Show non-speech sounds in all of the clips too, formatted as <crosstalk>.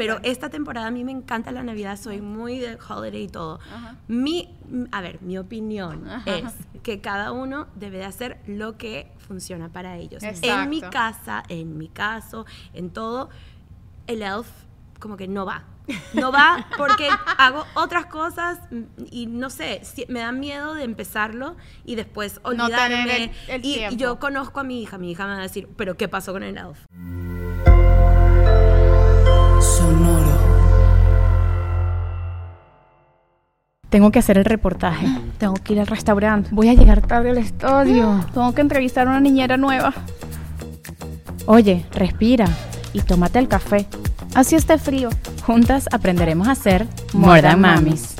Pero esta temporada a mí me encanta la Navidad, soy muy de holiday y todo. Mi, a ver, mi opinión es que cada uno debe de hacer lo que funciona para ellos. En mi casa, en mi caso, en todo, el elf como que no va. No va porque <laughs> hago otras cosas y no sé, me da miedo de empezarlo y después olvidarme. y, yo conozco a mi hija, mi hija me va a decir, pero ¿qué pasó con el elf? Sonoro. Tengo que hacer el reportaje. Tengo que ir al restaurante. Voy a llegar tarde al estadio. Tengo que entrevistar a una niñera nueva. Oye, respira y tómate el café. Así esté frío, juntas aprenderemos a hacer More Than Mamis.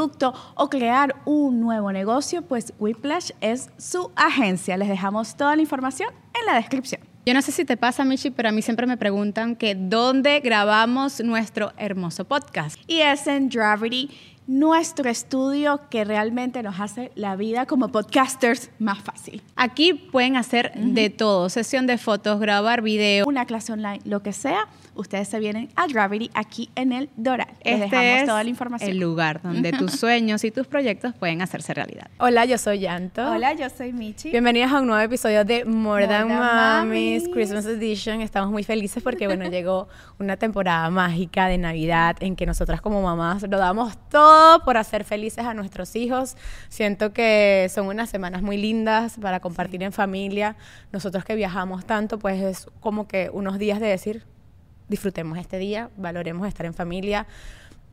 o crear un nuevo negocio, pues Whiplash es su agencia. Les dejamos toda la información en la descripción. Yo no sé si te pasa, Michi, pero a mí siempre me preguntan que dónde grabamos nuestro hermoso podcast. Y es en Gravity, nuestro estudio que realmente nos hace la vida como podcasters más fácil. Aquí pueden hacer de todo, sesión de fotos, grabar video, una clase online, lo que sea ustedes se vienen a Gravity aquí en el Doral. Les este dejamos toda la información. El lugar donde tus sueños y tus proyectos pueden hacerse realidad. Hola, yo soy Yanto. Hola, yo soy Michi. Bienvenidos a un nuevo episodio de More, Than, Mamis, Christmas Edition. Estamos muy felices porque, bueno, <laughs> llegó una temporada mágica de Navidad en que nosotras como mamás lo damos todo por hacer felices a nuestros hijos. Siento que son unas semanas muy lindas para compartir en familia. Nosotros que viajamos tanto, pues es como que unos días de decir, disfrutemos este día, valoremos estar en familia,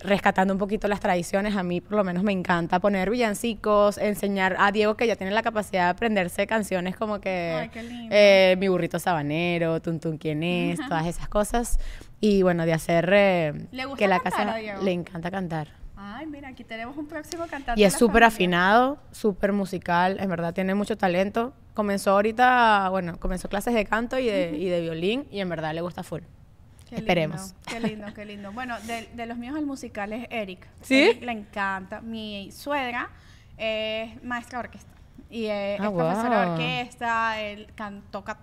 rescatando un poquito las tradiciones. A mí por lo menos me encanta poner villancicos, enseñar a Diego que ya tiene la capacidad de aprenderse canciones como que eh, Mi burrito sabanero, Tuntun quién es, todas esas cosas. Y bueno, de hacer eh, que la casa le encanta cantar. Ay, mira, aquí tenemos un próximo cantante. Y es súper afinado, súper musical, en verdad tiene mucho talento. Comenzó ahorita, bueno, comenzó clases de canto y de, y de violín y en verdad le gusta full. Esperemos. qué lindo, qué lindo. Bueno, de, los míos el musical es Eric. ¿Sí? le encanta. Mi suegra es maestra de orquesta. Y es, ah, profesora de orquesta, él toca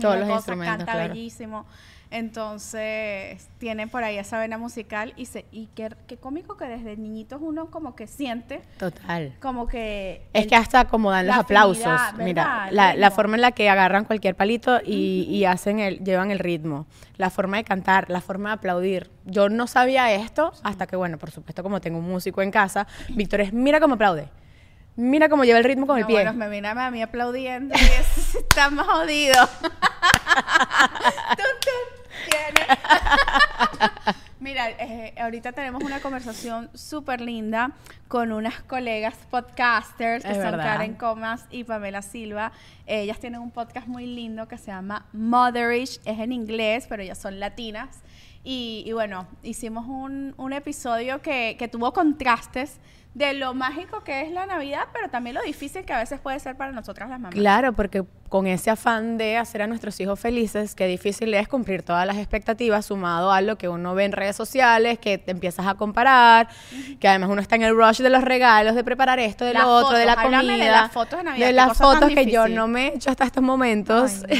todos los instrumentos, canta bellísimo. Entonces, tiene por ahí esa vena musical y, se, y qué, cómico que desde niñitos uno como que siente. Total. Como que... Es que hasta como dan los aplausos. Mira, la, forma en la que agarran cualquier palito y, hacen el, llevan el ritmo. La forma de cantar, la forma de aplaudir. Yo no sabía esto hasta que, bueno, por supuesto, como tengo un músico en casa, Víctor es, mira cómo aplaude. Mira cómo lleva el ritmo con el pie. Bueno, me mira a mí aplaudiendo y eso <laughs> está más jodido. <laughs> <laughs> Mira, eh, ahorita tenemos una conversación súper linda con unas colegas podcasters que son Karen Comas y Pamela Silva. Ellas tienen un podcast muy lindo que se llama Motherish, es en inglés, pero ellas son latinas. Y, bueno, hicimos un, episodio que, que tuvo contrastes de lo mágico que es la Navidad, pero también lo difícil que a veces puede ser para nosotras las mamás. Claro, porque con ese afán de hacer a nuestros hijos felices, qué difícil es cumplir todas las expectativas sumado a lo que uno ve en redes sociales, que te empiezas a comparar, que además uno está en el rush de los regalos, de preparar esto, de lo otro, de la comida, de las fotos de Navidad, de las fotos que yo no me he hecho hasta estos momentos. <laughs>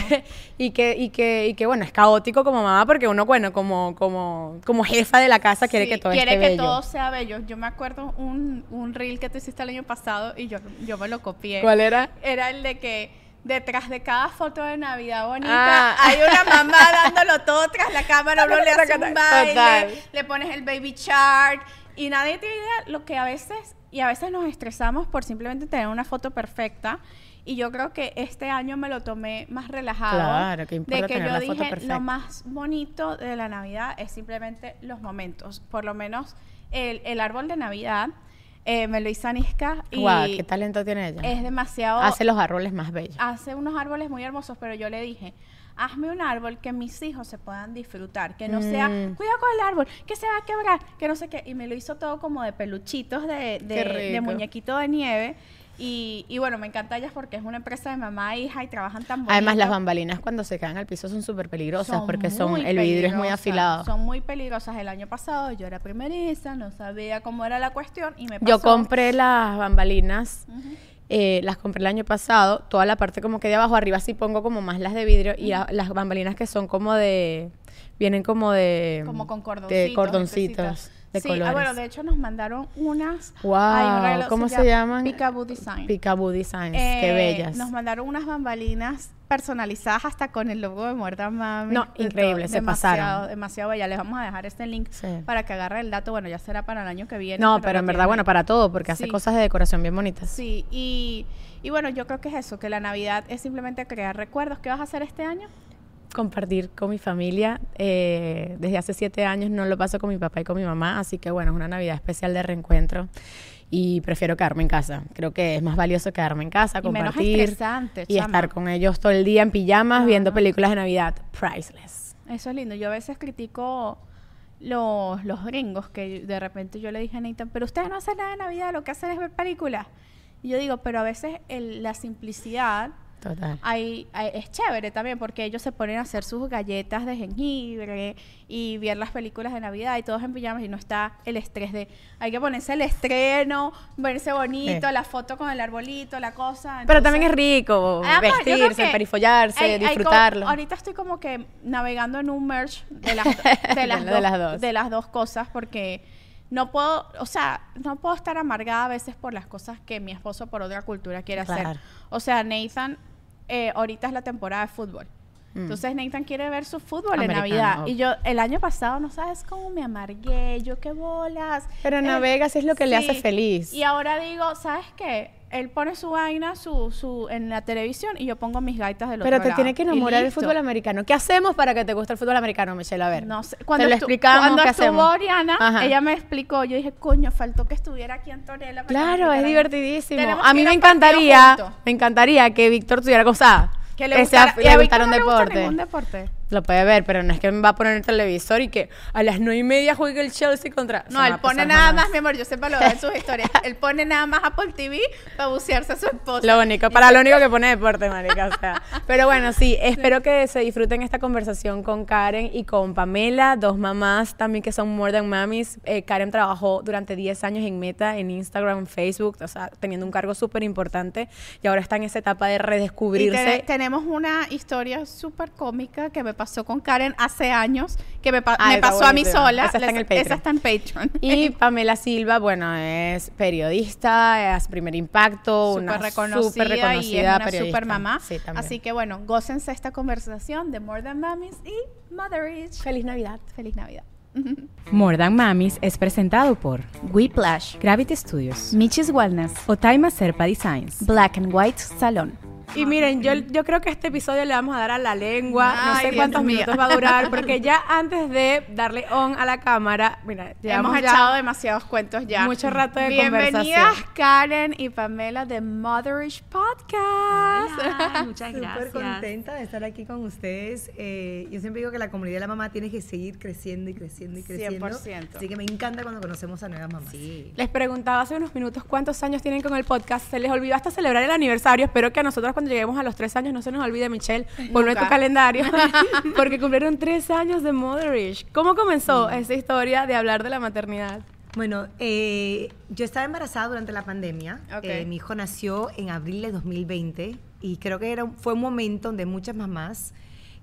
Y que y que y que bueno, es caótico como mamá porque uno bueno, como como como jefa de la casa quiere que todo quiere que todo sea bello. Yo me acuerdo un un reel que tú hiciste el año pasado y yo yo me lo copié. ¿Cuál era? Era el de que detrás de cada foto de Navidad bonita Ah. hay una mamá <laughs> dándolo todo tras la cámara, uno le hace un baile, Total. le pones el baby chart y nadie tiene idea lo que a veces y a veces nos estresamos por simplemente tener una foto perfecta. Y yo creo que este año me lo tomé más relajado. Claro, que de que yo dije, lo más bonito de la Navidad es simplemente los momentos. Por lo menos el, el árbol de Navidad eh, me lo hizo Aniska y qué talento tiene ella. es demasiado... Hace los árboles más bellos. hace unos árboles muy hermosos, pero yo le dije, hazme un árbol que mis hijos se puedan disfrutar, que no sea, Mm. cuidado con el árbol, que se va a quebrar, que no sé qué. Y me lo hizo todo como de peluchitos de, de, muñequito de nieve. Y, y bueno, me encanta ellas porque es una empresa de mamá e hija y trabajan tan bonito. Además, las bambalinas cuando se caen al piso son súper peligrosas porque son el vidrio es muy afilado. Son muy peligrosas. El año pasado yo era primeriza, no sabía cómo era la cuestión y me pasó. Yo compré las bambalinas, eh, las compré el año pasado, toda la parte como que de abajo, arriba sí pongo como más las de vidrio y la- las bambalinas que son como de, vienen como de, como con de cordoncitos. De sí, colores. ah, bueno, de hecho nos mandaron unas. Wow, reloj, ¿cómo se llaman? Peekaboo Design. Peekaboo Designs, qué Eh, bellas. Nos mandaron unas bambalinas personalizadas hasta con el logo de Muerta Mami. No, todo. increíble, se demasiado, pasaron. Demasiado bella. Les vamos a dejar este link Sí. para que agarre el dato. Bueno, ya será para el año que viene. no, pero en verdad, bueno, para todo, porque hace cosas de decoración bien bonitas. Sí, y, y bueno, yo creo que es eso, que la Navidad es simplemente crear recuerdos. ¿Qué vas a hacer este año? Compartir con mi familia. Eh, desde hace siete años no lo paso con mi papá y con mi mamá, así que bueno, es una Navidad especial de reencuentro y prefiero quedarme en casa. Creo que es más valioso quedarme en casa, Y menos compartir estresante, y chama. estar con ellos todo el día en pijamas viendo películas de Navidad. Priceless. Eso es lindo. Yo a veces critico los, los gringos que de repente yo le dije a Nathan, pero ustedes no hacen nada de Navidad, lo que hacen es ver películas. Y yo digo, pero a veces el- la simplicidad Total. hay, hay- es chévere también porque ellos se ponen a hacer sus galletas de jengibre y ver las películas de Navidad y todos en pijamas y no está el estrés de hay que ponerse el estreno, verse bonito, Sí. la foto con el arbolito, la cosa. Pero también es rico Ah, vestirse, perifollarse, hay- disfrutarlo. ahorita estoy como que navegando en un merge de las, <laughs> de las, De dos, las dos. de las dos cosas porque no puedo, o sea, no puedo estar amargada a veces por las cosas que mi esposo por otra cultura quiere Claro. hacer. O sea, Nathan, eh, ahorita es la temporada de fútbol. Mm. Entonces Nathan quiere ver su fútbol en Americano, Navidad. obvio. Y yo el año pasado, no sabes cómo me amargué, yo qué bolas. Pero Eh, navega si es lo que le hace feliz. Y ahora digo, ¿sabes qué? Él pone su vaina su, su, en la televisión y yo pongo mis gaitas del Pero otro te lado. tiene que enamorar el fútbol americano. ¿Qué hacemos para que te guste el fútbol americano, Michelle? A ver. No sé. te Cuando, lo estu- explicamos, cuando ¿qué estuvo hacemos? Oriana, Ajá. ella me explicó. Yo dije, coño, faltó que estuviera aquí Antonella. Claro, es divertidísimo. Tenemos A mí me encantaría, me encantaría que Víctor tuviera cosas. Que le sea- gustara, y le a gustara Víctor un no le gusta deporte. ningún deporte. Lo puede ver, pero no es que me va a poner el televisor y que a las nueve y media juegue el Chelsea contra. No, él pone nada más, mi amor, yo sepa lo veo en sus historias. él pone nada más Apple TV para bucearse a su esposa. Lo único, para lo único que pone deporte, marica, o sea. Pero bueno, <laughs> sí, espero que se disfruten esta conversación con Karen y con Pamela, dos mamás también que son More Than Mamis. Eh, Karen trabajó durante 10 años en Meta, en Instagram, Facebook, o sea, teniendo un cargo súper importante y ahora está en esa etapa de Y redescubrirse. te- tenemos una historia súper cómica que me pasó con Karen hace años, que me, pa- Ah, me pasó a mí sola. Esa está en el Patreon. Esa está en Patreon. Y <laughs> Pamela Silva, bueno, es periodista, es primer impacto, una súper reconocida, súper reconocida y es una periodista. super mamá. Sí. Así que bueno, gócense esta conversación de More Than Mamis y Motherage. feliz Navidad. Feliz Navidad. <laughs> More Than Mamis es presentado por Whiplash, Gravity Studios, Michis Wellness, Otaima Serpa Designs, Black and White Salon. Y miren, yo, yo creo que este episodio le vamos a dar a la lengua. no sé Dios cuántos mío. minutos va a durar, porque <laughs> ya antes de darle on a la cámara, mira, Hemos ya echado demasiados cuentos ya. mucho rato de Bienvenidas conversación. Karen y Pamela de Motherish Podcast. Hola, <laughs> muchas Súper gracias. contenta de estar aquí con ustedes. Eh, yo siempre digo que la comunidad de la mamá tiene que seguir creciendo y creciendo y creciendo. 100%. Así que me encanta cuando conocemos a nuevas mamás. Sí. Les preguntaba hace unos minutos cuántos años tienen con el podcast. Se les olvidó hasta celebrar el aniversario. Espero que a nosotros cuando lleguemos a los tres años no se nos olvide, Michelle, ponlo en tu calendario. <laughs> porque cumplieron tres años de Motherish. ¿Cómo comenzó esa historia de hablar de la maternidad? Bueno, eh, yo estaba embarazada durante la pandemia. Ok. Eh, mi hijo nació en abril de 2020 y creo que era, fue un momento donde muchas mamás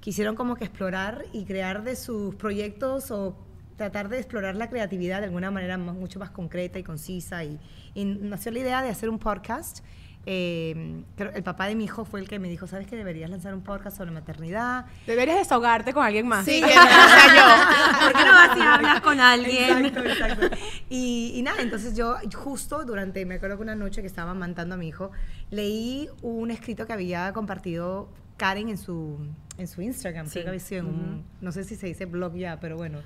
quisieron como que explorar y crear de sus proyectos o tratar de explorar la creatividad de alguna manera más- mucho más concreta y concisa. Y, y nació la idea de hacer un podcast eh, el papá de mi hijo fue el que me dijo, ¿sabes que deberías lanzar un podcast sobre maternidad? Deberías desahogarte con alguien más. Sí, sea <laughs> yo. ¿Por qué no vas y hablas con alguien? Exacto, exacto. Y, y nada, entonces yo justo durante, me acuerdo que una noche que estaba amamantando a mi hijo, leí un escrito que había compartido Karen en su, en su Instagram, Sí. creo que había sido en un, no sé si se dice blog ya, pero bueno.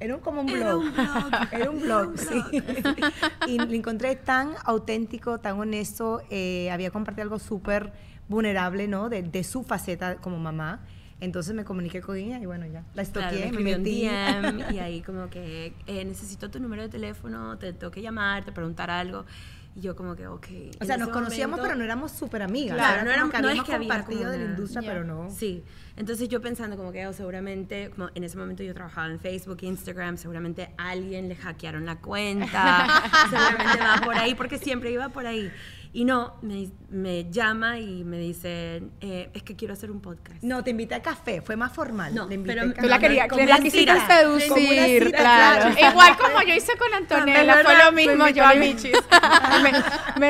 Era un, como un blog. <laughs> Era un blog. Era un blog, sí. <laughs> y lo encontré tan auténtico, tan honesto. eh, había compartido algo súper vulnerable, ¿no? De, de su faceta como mamá. Entonces me comuniqué con ella y bueno, ya. La Claro, me estoqué, me, metí. DM <laughs> y ahí como que eh, necesito tu número de teléfono, te tengo que llamar, te preguntar algo. Y yo como que, ok. O sea, nos conocíamos, momento- pero no éramos súper amigas. Claro, no, éramos, que no es que había compartido como de la una- industria, Ya. pero no. Sí, entonces yo pensando como que oh, seguramente, como en ese momento yo trabajaba en Facebook, Instagram, seguramente a alguien le hackearon la cuenta, <laughs> seguramente va por ahí, porque siempre iba por ahí. Y no, me, me llama y me dice, eh, es que quiero hacer un podcast. No, te invité a café, fue más formal. No, Le invité pero a tú Tú la café. querías, como la una quisiste seducir, cita, claro. claro. Igual como yo hice con Antonella, fue lo mismo, yo a Michis. me,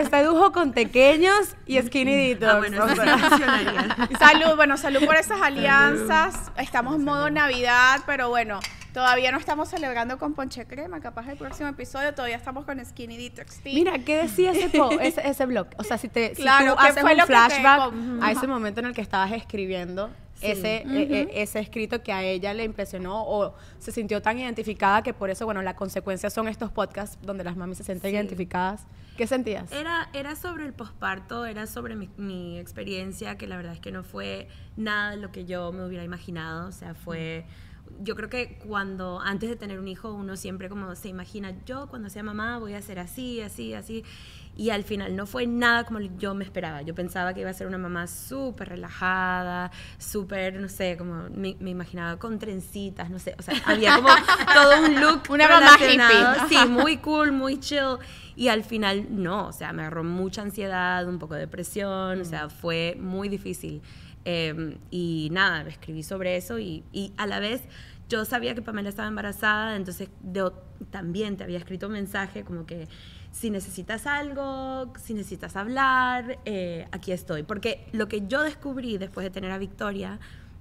me sedujo con pequeños y skinny detox. Ah, bueno, o eso sí sea. funcionaría. Salud, bueno, salud por esas alianzas. Estamos en modo Navidad, pero bueno, todavía no estamos celebrando con Ponche Crema. Capaz el próximo episodio todavía estamos con Skinny Detox Tea. Mira, ¿qué decía ese, po- <laughs> ese, ese blog? O sea, si, te, si Claro, tú ¿qué haces fue un te- flashback a ese momento en el que estabas escribiendo ese, eh, eh, ese escrito que a ella le impresionó o se sintió tan identificada que por eso, bueno, la consecuencia son estos podcasts donde las mamis se sienten Sí. identificadas. ¿Qué sentías? Era, era sobre el posparto, era sobre mi, mi experiencia, que la verdad es que no fue nada de lo que yo me hubiera imaginado. O sea, fue. Yo creo que cuando, antes de tener un hijo, uno siempre como se imagina, yo cuando sea mamá voy a ser así, así, así. Y al final no fue nada como yo me esperaba. Yo pensaba que iba a ser una mamá súper relajada, súper, no sé, como me, me imaginaba con trencitas, no sé. O sea, había como <laughs> todo un look. Una mamá hippie. Sí, muy cool, muy chill. Y al final no, o sea, me agarró mucha ansiedad, un poco de depresión, o sea, fue muy difícil. Eh, y nada, escribí sobre eso y, y a la vez yo sabía que Pamela estaba embarazada, entonces yo también te había escrito un mensaje como que si necesitas algo, si necesitas hablar, eh, aquí estoy. Porque lo que yo descubrí después de tener a Victoria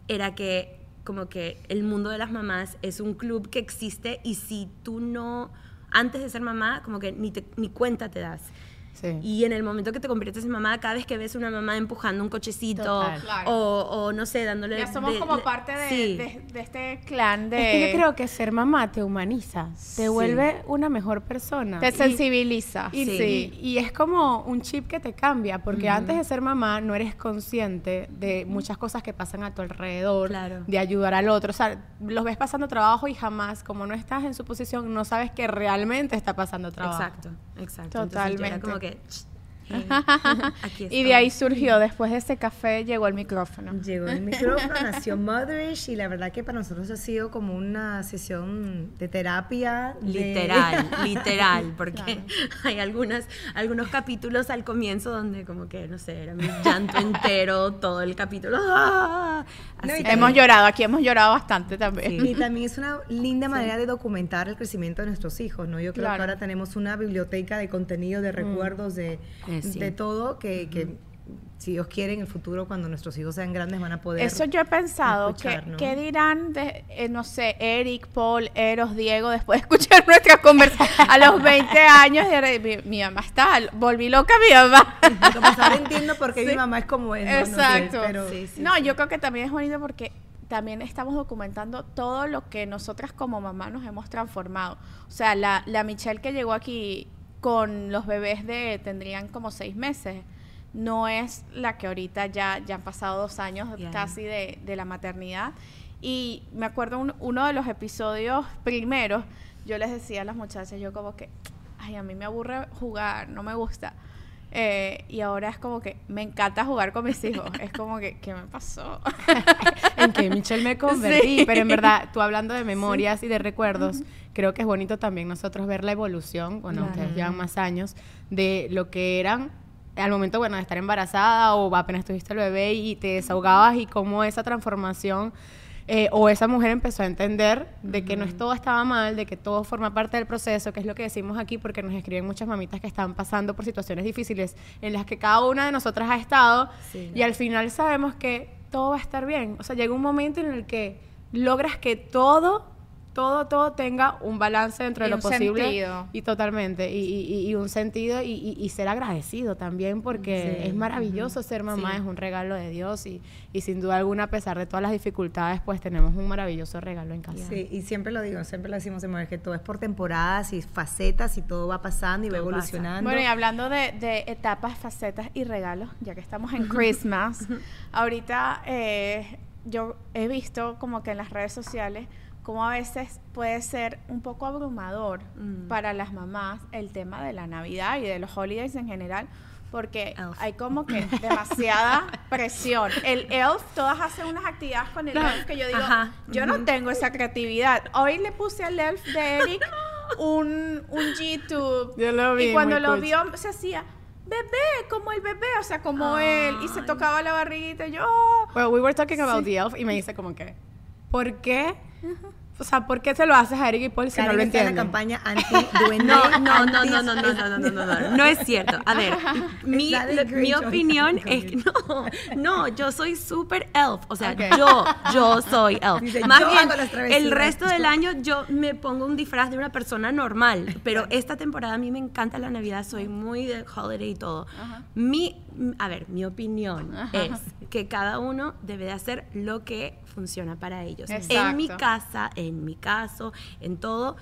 era que como que el mundo de las mamás es un club que existe y si tú no, antes de ser mamá, como que ni, te- ni cuenta te das. Sí. Y en el momento que te conviertes en mamá, cada vez que ves una mamá empujando un cochecito. Claro. o, o no sé, dándole... Ya somos de- como de- parte de, sí. de- de este clan de... Es que yo creo que ser mamá te humaniza, te vuelve una mejor persona. Te Y- sensibiliza. Y, y es como un chip que te cambia, porque antes de ser mamá no eres consciente de muchas cosas que pasan a tu alrededor, Claro. de ayudar al otro. O sea, los ves pasando trabajo y jamás, como no estás en su posición, no sabes que realmente está pasando trabajo. Exacto, exacto. Entonces yo era Totalmente. como que... <laughs> aquí Y de ahí surgió, después de ese café, llegó el micrófono. Llegó el micrófono, <laughs> nació Motherish y la verdad que para nosotros ha sido como una sesión de terapia. de- Literal, <laughs> literal, porque hay algunas, algunos capítulos al comienzo donde como que, no sé, era mi llanto entero, todo el capítulo. ¡ah! No, Hemos llorado, aquí hemos llorado bastante también. Y también es una linda manera de documentar el crecimiento de nuestros hijos, ¿no? Yo creo Claro. que ahora tenemos una biblioteca de contenido, de recuerdos, de, Sí. de todo, que, que si Dios quiere en el futuro, cuando nuestros hijos sean grandes, van a poder... Eso yo he pensado, que, ¿no? ¿qué dirán, de, eh, no sé, Eric, Paul, Eros, Diego, después de escuchar <laughs> nuestra conversación a los 20 años? mi, mi mamá está, volví loca mi mamá. Como ahora <laughs> entiendo por qué mi mamá es como es. ¿no? No sé, Exacto. pero- Sí, sí, no, sí. yo creo que también es bonito porque también estamos documentando todo lo que nosotras como mamá nos hemos transformado. O sea, la, la Michelle que llegó aquí con los bebés de, tendrían como seis meses, no es la que ahorita ya, ya han pasado dos años casi de, de la maternidad. Y me acuerdo un- uno de los episodios primeros, yo les decía a las muchachas, yo como que, ay, a mí me aburre jugar, no me gusta. Eh, y ahora es como que me encanta jugar con mis hijos. Es como que, ¿qué me pasó? <laughs> en que Michelle me convertí, Sí. pero en verdad, tú hablando de memorias y de recuerdos, creo que es bonito también nosotros ver la evolución, bueno, Claro. ustedes llevan más años, de lo que eran al momento, bueno, de estar embarazada o apenas tuviste el bebé y te desahogabas y cómo esa transformación eh, o esa mujer empezó a entender de que no es todo estaba mal, de que todo forma parte del proceso, que es lo que decimos aquí, porque nos escriben muchas mamitas que están pasando por situaciones difíciles en las que cada una de nosotras ha estado y al final sabemos que todo va a estar bien. O sea, llega un momento en el que logras que todo todo, todo tenga un balance dentro Y de lo un posible. sentido. Y totalmente. Y, y- y un sentido y, y- y ser agradecido también, porque es maravilloso ser mamá, es un regalo de Dios. Y, y sin duda alguna, a pesar de todas las dificultades, pues tenemos un maravilloso regalo en casa. Sí, y siempre lo digo, siempre lo decimos en Mujer, que todo es por temporadas y facetas y todo va pasando y va pasa. evolucionando. Bueno, y hablando de, de etapas, facetas y regalos, ya que estamos en <laughs> Christmas, ahorita eh, yo he visto como que en las redes sociales como a veces puede ser un poco abrumador para las mamás el tema de la Navidad y de los holidays en general, porque Elf. hay como que demasiada <laughs> presión. El elf, todas hacen unas actividades con el elf que yo digo, Ajá. yo no tengo esa creatividad. Hoy le puse al elf de Eric <laughs> un, un YouTube Yo lo vi, y cuando lo cool. vio se hacía bebé, como el bebé, o sea, como él, y se tocaba la barriguita y yo, Well, we were talking about the elf y me dice como que, ¿por qué? O sea, ¿por qué se lo haces a Eric y Paul si no Karen lo está en la entienden? campaña anti-duende. No, no, no, no, no, no, no, no, no, no, no, no es cierto. A ver, mi, lo- mi opinión es que no, no, yo soy súper elf, o sea, Ok. yo, yo soy elf. Dice, Más bien, el resto del año yo me pongo un disfraz de una persona normal, pero esta temporada a mí me encanta la Navidad, soy muy de holiday y todo. Mi, a ver, mi opinión es que cada uno debe de hacer lo que funciona para ellos. En mi Exacto. casa, en mi caso, en todo,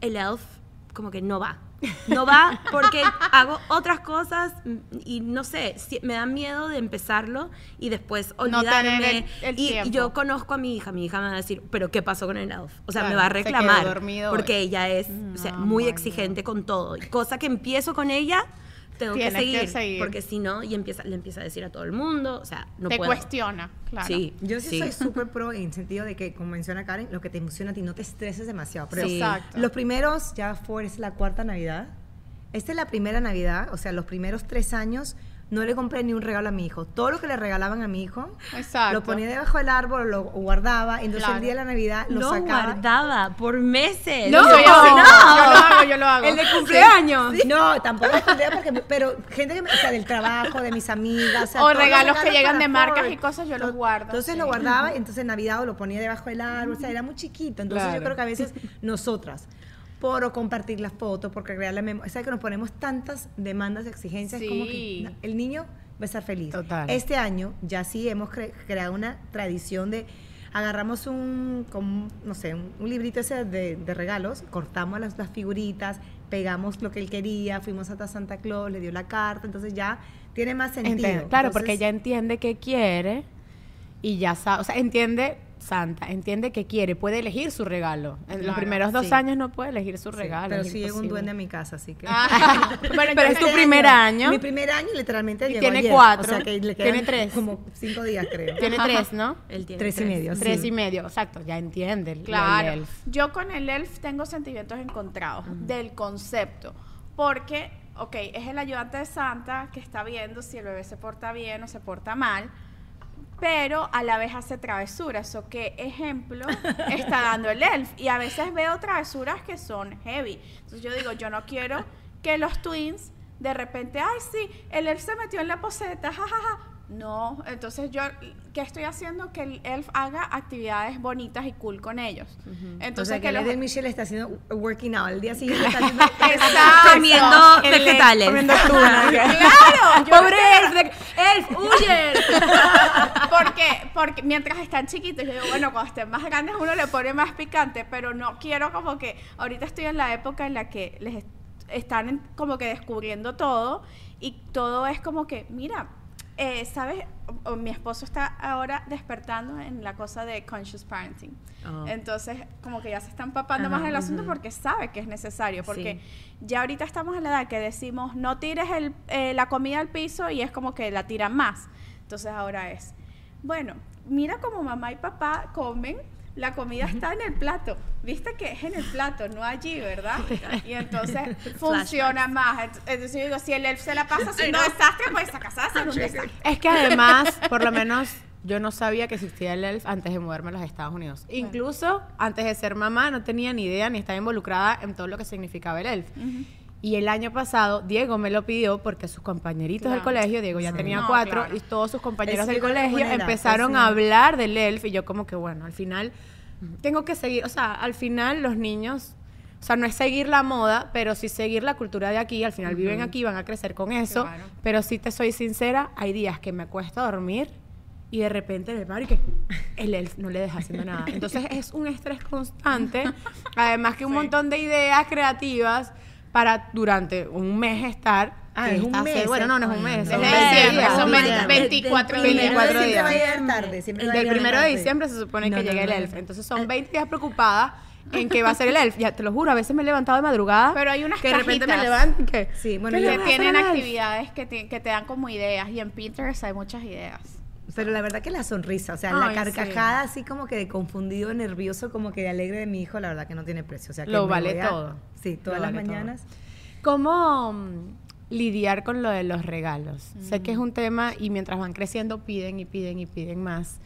el elf como que no va. No va porque <laughs> hago otras cosas mm, y no sé, si- me da miedo de empezarlo y después No olvidarme. tener el- el y, tiempo. yo conozco a mi hija, mi hija me va a decir, pero ¿qué pasó con el elf? O sea, me Claro, va a reclamar porque hoy. ella es o sea, muy exigente con todo. Cosa que empiezo con ella, tengo que Tienes que seguir, seguir. porque si no, y empieza, le empieza a decir a todo el mundo, o sea, no te puedo. cuestiona, claro. Sí, Yo sí, sí. soy <laughs> súper pro en el sentido de que, como menciona Karen, lo que te emociona a ti, no te estreses demasiado. Pero Sí. Exacto. los primeros, ya fue, es la cuarta Navidad. Esta es la primera Navidad, o sea, los primeros tres años no le compré ni un regalo a mi hijo. Todo lo que le regalaban a mi hijo, Exacto. lo ponía debajo del árbol, lo guardaba. Entonces Claro. el día de la Navidad lo, Lo sacaba. guardaba por meses. No, No, yo, no. yo lo hago, yo lo hago. El de cumpleaños. No, tampoco escondía porque, pero gente que me, o sea, del trabajo, de mis amigas, o, sea, O regalos que llegan de marcas Ford. y cosas, yo los guardo, Entonces sí. lo guardaba, y entonces en Navidad lo ponía debajo del árbol, o sea, era muy chiquito. Entonces Claro. yo creo que a veces <laughs> nosotras, por o compartir las fotos, por crear la memoria, o sea, que nos ponemos tantas demandas, exigencias, como que Sí. el niño va a estar feliz. Total. Este año ya sí hemos cre- creado una tradición de agarramos un, como, no sé, un, un librito ese de, de regalos, cortamos las, las figuritas, pegamos lo que él quería, fuimos hasta Santa Claus, le dio la carta, entonces ya tiene más sentido. Claro, porque ella entiende qué quiere y ya sabe, o sea, entiende Santa, entiende qué quiere, puede elegir su regalo. En los primeros dos sí. años no puede elegir su sí, regalo. pero sí llega un duende a mi casa, así que... Ah, <laughs> bueno, <laughs> Pero es tu me- primer año. Mi primer año literalmente Y llegó tiene ayer, cuatro, O sea que le tiene tres. como cinco días, creo. <laughs> Tiene tres, ¿no? Él tiene Tres y medio, sí. Tres y medio, exacto, ya entiende el, Claro. el elf. Yo con el elf tengo sentimientos encontrados del concepto. Porque, ok, es el ayudante de Santa que está viendo si el bebé se porta bien o se porta mal. Pero a la vez hace travesuras. ¿O qué ejemplo está dando el elf? Y a veces veo travesuras que son heavy. Entonces yo digo, yo no quiero que los twins de repente, ay, sí, el elf se metió en la poseta, jajaja. No, entonces yo, ¿qué estoy haciendo? Que el elf haga actividades bonitas y cool con ellos. Entonces, o sea, que que los... Lady Michelle está haciendo working out. El día <laughs> siguiente está haciendo... <laughs> Comiendo <laughs> El vegetales. comiendo tuna. Claro, Pobre elf, de- elf, huye. porque, porque mientras están chiquitos, yo digo, bueno, cuando estén más grandes uno le pone más picante, pero no quiero como que, ahorita estoy en la época en la que les est- están como que descubriendo todo y todo es como que, mira, eh, ¿sabes? O- o mi esposo está ahora despertando en la cosa de conscious parenting. Oh. Entonces, como que ya se está empapando Ajá, más en el asunto ujú. porque sabe que es necesario. Porque Sí. ya ahorita estamos en la edad que decimos, no tires el, eh, la comida al piso y es como que la tiran más. Entonces ahora es, bueno, mira como mamá y papá comen, la comida está en el plato. Viste que es en el plato, no allí, ¿verdad? <laughs> Y entonces funciona más. Ent- Entonces yo digo, si el elf se la pasa haciendo desastre, pues esa casa va a un desastre. Es que además, por lo menos yo no sabía que existía el ELF antes de moverme a los Estados Unidos. Incluso antes de ser mamá no tenía ni idea ni estaba involucrada en todo lo que significaba el ELF. Y el año pasado Diego me lo pidió porque sus compañeritos del colegio, Diego ya Sí. tenía No, cuatro, claro. y todos sus compañeros del colegio empezaron sí. a hablar del ELF y yo como que bueno, al final tengo que seguir, o sea, al final los niños, o sea, no es seguir la moda, pero sí seguir la cultura de aquí, al final viven aquí, van a crecer con eso, Claro. pero si te soy sincera, hay días que me acuesto a dormir y de repente paro y que el elf no le deja haciendo nada. Entonces es un estrés constante, <laughs> además que un montón de ideas creativas para durante un mes estar. Ah, es un mes, Bueno, no, no es un ay, mes, no. son Es 20 diciembre, son Del 20, 24 Del días. primero 24 siempre va a días. llegar tarde. siempre va a del llegar primero de diciembre se supone No, que no, llega no, el elf. Entonces son 20 días preocupada en que va a ser el elf. Ya te lo juro, a veces me he levantado de madrugada. Pero hay unas que de repente me levanto que. Sí, bueno, ¿qué yo- le que tienen actividades que te, que te dan como ideas y en Pinterest hay muchas ideas. Pero la verdad que la sonrisa, o sea, Ay, la sí. carcajada así como que de confundido, nervioso, como que de alegre de mi hijo, la verdad que no tiene precio. O sea, que Lo vale a- todo. Sí, todas Lo las vale todo. mañanas. ¿Cómo mm, lidiar con lo de los regalos? Sé que es un tema y mientras van creciendo piden y piden y piden más.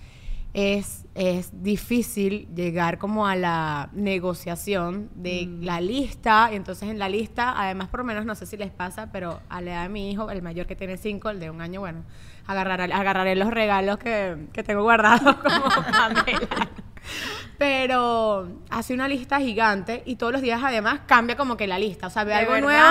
Es, es difícil llegar como a la negociación de la lista. Y entonces en la lista, además por lo menos no sé si les pasa, pero a la edad de mi hijo, el mayor que tiene cinco, el de un año, bueno, agarraré, agarraré los regalos que, que tengo guardados <laughs> como Pamela. Pero hace una lista gigante y todos los días además cambia como que la lista. O sea, ve ¿De algo nuevo.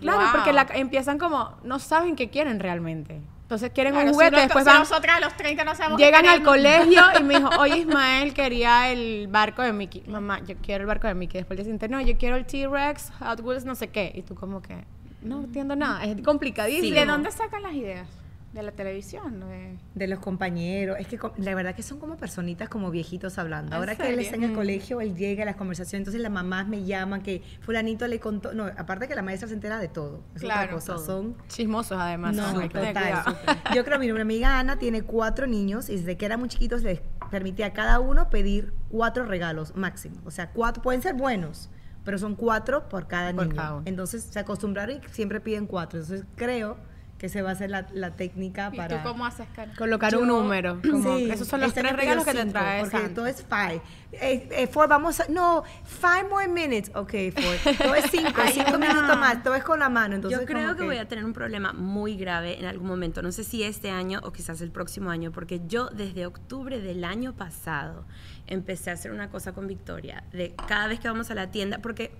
Claro, Wow. porque la- empiezan como, no saben qué quieren realmente. Entonces quieren Claro, un juguete, después si van, nosotras a los 30 no sabemos qué llegan al colegio y me dijo, <laughs> oye Ismael quería el barco de Mickey. Mamá, yo quiero el barco de Mickey. Después le siguiente, no, yo quiero el T-Rex, Hot Wheels, no sé qué. Y tú como que, no entiendo nada, es complicadísimo. ¿Y de dónde sacan las ideas? ¿De la televisión? De... De los compañeros. Es que co- la verdad que son como personitas como viejitos hablando. ¿En Ahora que él está en el serio? colegio, él llega a las conversaciones, entonces las mamás me llaman que fulanito le contó. No, aparte que la maestra se entera de todo. Es otra Claro, cosa. todo. Son Chismosos además. No, total. cuidado. Yo creo que mi amiga Ana tiene cuatro niños y desde que eran muy chiquitos les permitía a cada uno pedir cuatro regalos máximo. O sea, cuatro, pueden ser buenos, pero son cuatro por cada Por niño. cada. Entonces se acostumbraron y siempre piden cuatro. Entonces creo que se va a hacer la, la técnica ¿Y para... tú cómo haces, Karen? Colocar un número. Como, Sí, esos son los este tres regalos que te trae Porque Santa. todo es five. Eh, eh, four, vamos a... No, five more minutes. Ok, four. Todo es cinco, <laughs> cinco minutos más. Todo es con la mano. Entonces Yo creo como que, voy a tener un problema muy grave en algún momento. No sé si este año o quizás el próximo año, porque yo desde octubre del año pasado empecé a hacer una cosa con Victoria. De cada vez que vamos a la tienda, porque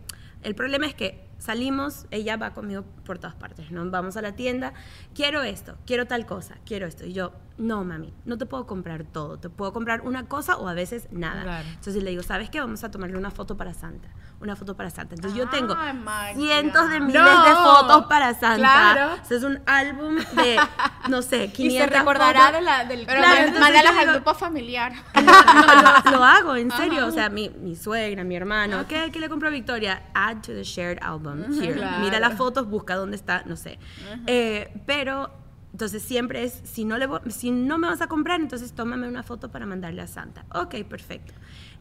el problema es que salimos, ella va conmigo por todas partes, ¿no? Vamos a la tienda, quiero esto, quiero tal cosa, quiero esto. Y yo, no, mami, no te puedo comprar todo. Te puedo comprar una cosa o a veces nada. Claro. Entonces le digo, ¿sabes qué? Vamos a tomarle una foto para Santa. Una foto para Santa. Entonces yo tengo Ay, my cientos God. de miles No. de fotos para Santa. Claro. Sea, es un álbum de, no sé, 500 <laughs> Y se recordará fotos. de la, del Pero Claro, má- entonces mándalas al grupo familiar. <laughs> No, lo, lo hago, en serio. O sea, mi, mi suegra, mi hermano. ¿Qué, qué le compró a Victoria? Add to the shared album. Here. Claro. Mira las fotos, busca dónde está, no sé. Eh, pero, entonces siempre es, si no, le, si no me vas a comprar, entonces tómame una foto para mandarle a Santa. Ok, perfecto.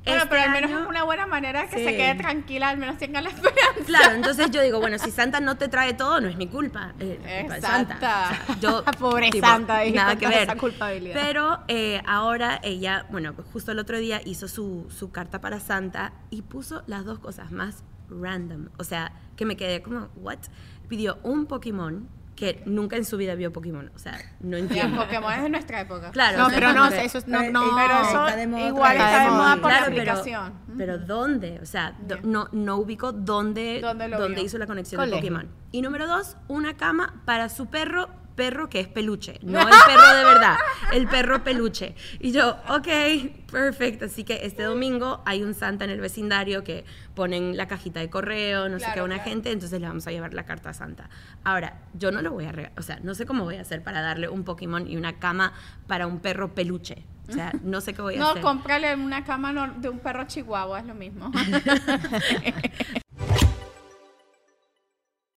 Bueno, Este pero al menos año- es una buena manera que Sí. se quede tranquila, al menos tenga la esperanza. Claro, entonces yo digo, bueno, si Santa no te trae todo, no es mi culpa. eh, es culpa de Santa. O sea, yo, <laughs> Pobre tipo, Santa, nada que ver. esa culpabilidad. Pero eh, ahora ella, bueno, justo el otro día hizo su, su carta para Santa y puso las dos cosas más random. O sea, que me quedé como, ¿what? Pidió un Pokémon que nunca en su vida vio Pokémon. O sea, no entiendo. Pokémon es de nuestra época. Claro, No, pero no, eso es, no, Pero, no. Pero Está eso de moda igual está de moda por Claro, la pero- aplicación. Pero, ¿dónde? O sea, do- no, no ubicó dónde, ¿Dónde hizo la conexión de. Pokémon. Y número dos, una cama para su perro, perro que es peluche, <laughs> no el perro de verdad, el perro peluche. Y yo, ok, perfecto. Así que este domingo hay un Santa en el vecindario que ponen la cajita de correo, no sé qué, a una claro. gente, entonces le vamos a llevar la carta a Santa. Ahora, yo no lo voy a regalar, o sea, no sé cómo voy a hacer para darle un Pokémon y una cama para un perro peluche. O sea, <laughs> no sé qué voy a No, hacer. cómprale una cama no- de un perro chihuahua, es lo mismo. <laughs>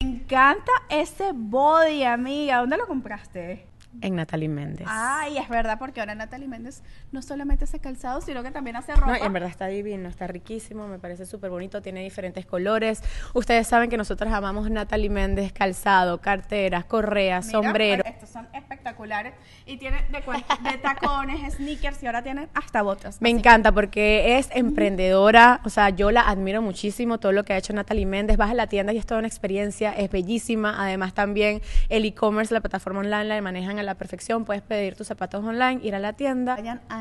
Encanta ese body, amiga. ¿Dónde lo compraste? En Natalie Méndez. Ay, es verdad, porque ahora Natalie Méndez no solamente hace calzado, sino que también hace ropa. No, en verdad está divino, está riquísimo, me parece súper bonito, tiene diferentes colores. Ustedes saben que nosotros amamos Natalie Méndez, calzado, carteras, correas, Mira, sombrero. Estos son espectaculares. y tiene de, de tacones, <laughs> sneakers y ahora tienen hasta botas. Me Así encanta porque es emprendedora, o sea, yo la admiro muchísimo, todo lo que ha hecho Natalie Méndez, vas a la tienda y es toda una experiencia, es bellísima, además también el e-commerce, la plataforma online la manejan a la perfección, puedes pedir tus zapatos online, ir a la tienda. Vayan a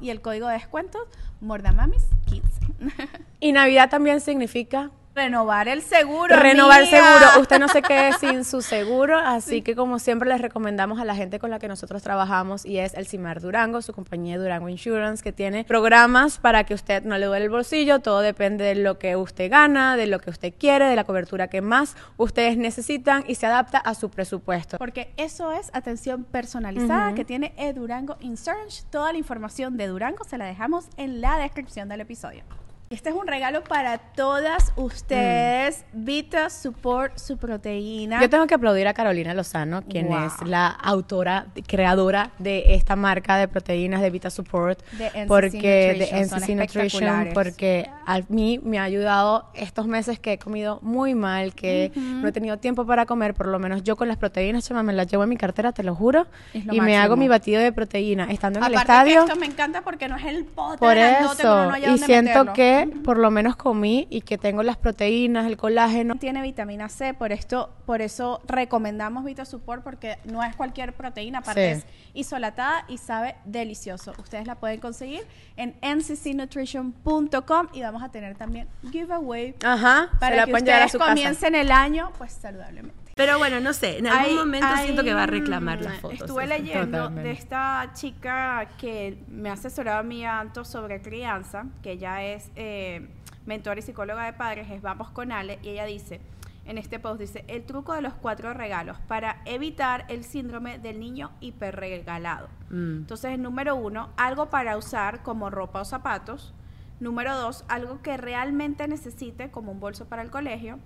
y el código de descuento Mordamamis 15. <laughs> Y Navidad también significa Renovar el seguro. renovar el seguro. Usted no se <laughs> quede sin su seguro, así que como siempre les recomendamos a la gente con la que nosotros trabajamos y es el CIMAR Durango, su compañía Durango Insurance, que tiene programas para que usted no le duele el bolsillo, todo depende de lo que usted gana, de lo que usted quiere, de la cobertura que más ustedes necesitan y se adapta a su presupuesto. Porque eso es atención personalizada que tiene e Durango Insurance. Toda la información de Durango se la dejamos en la descripción del episodio. Este es un regalo para todas ustedes. Vita Support, su proteína. Yo tengo que aplaudir a Carolina Lozano, quien Wow. es la autora, creadora de esta marca de proteínas de Vita Support, De NCC porque de Nutrition, son NCC Nutrition, porque a mí me ha ayudado estos meses que he comido muy mal, que no he tenido tiempo para comer, por lo menos yo con las proteínas, chama, me las llevo en mi cartera, te lo juro, lo y me hago mi batido de proteína estando en el Aparte que estadio. esto me encanta porque no es el pote Por que eso, no y siento meterlo. que por lo menos comí y que tengo las proteínas, el colágeno. tiene vitamina C, por esto, por eso recomendamos Vita Support porque no es cualquier proteína, aparte Sí. es isolatada y sabe delicioso. Ustedes la pueden conseguir en nccnutrition.com y vamos a tener también giveaway Ajá, para que ustedes comiencen el año pues saludablemente. Pero bueno, no sé, en algún Hay- momento hay- siento que va a reclamar las fotos. Estuve eso. leyendo Totalmente. de esta chica que me ha asesorado a mí Anto sobre crianza, que ella es eh, mentora y psicóloga de padres, es Vamos con Ale, y ella dice, en este post dice, el truco de los cuatro regalos para evitar el síndrome del niño hiperregalado. Mm. Entonces, número uno, algo para usar como ropa o zapatos. Número dos, algo que realmente necesite como un bolso para el colegio.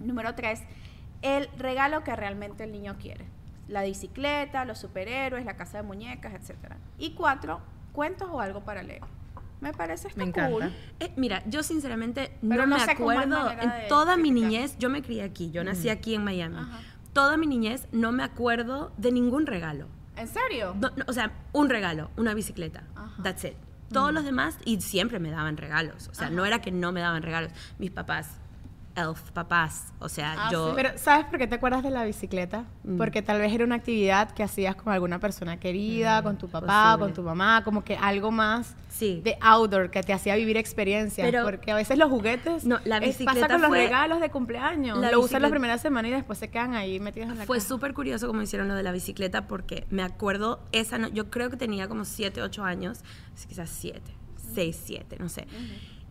Número tres, el regalo que realmente el niño quiere. La bicicleta, los superhéroes, la casa de muñecas, etc. Y cuatro, cuentos o algo para leer. Me parece esto Me encanta. cool. Eh, mira, yo sinceramente Pero no, no me acuerdo. En toda mi niñez, yo me crié aquí, yo nací aquí en Miami. Ajá. Toda mi niñez no me acuerdo de ningún regalo. ¿En serio? No, no, o sea, un regalo, una bicicleta. Ajá. That's it. Todos los demás, y siempre me daban regalos. O sea, no era que no me daban regalos. Mis papás, elf papás. O sea, Ah, yo. sí. Pero, ¿sabes por qué te acuerdas de la bicicleta? Mm. Porque tal vez era una actividad que hacías con alguna persona querida, con tu papá, Mm, posible. con tu mamá, como que algo más Sí. de outdoor que te hacía vivir experiencias. Pero- porque a veces los juguetes No, la es- bicicleta pasa con los fue- regalos de cumpleaños. la Lo usan la bicicleta- primera semana y después se quedan ahí metidos en la Fue súper curioso como hicieron lo de la bicicleta porque me acuerdo esa no- yo creo que tenía como 7, 8 años, quizás 7, 6, 7, no sé.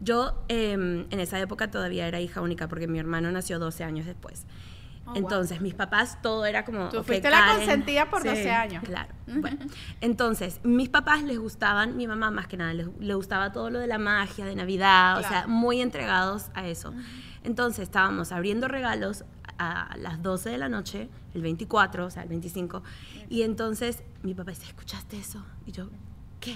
Yo em, en esa época todavía era hija única porque mi hermano nació 12 años después. Oh, Entonces, mis papás, todo era como... Tú ok, fuiste la Karen. consentida por 12 años. Claro. Bueno, entonces, mis papás les gustaban, mi mamá más que nada, les, le gustaba todo lo de la magia, de Navidad, o sea, Claro. muy entregados a eso. Entonces, estábamos abriendo regalos a las 12 de la noche, el 24, o sea, el 25, y entonces mi papá dice, ¿escuchaste eso? Y yo, ¿qué?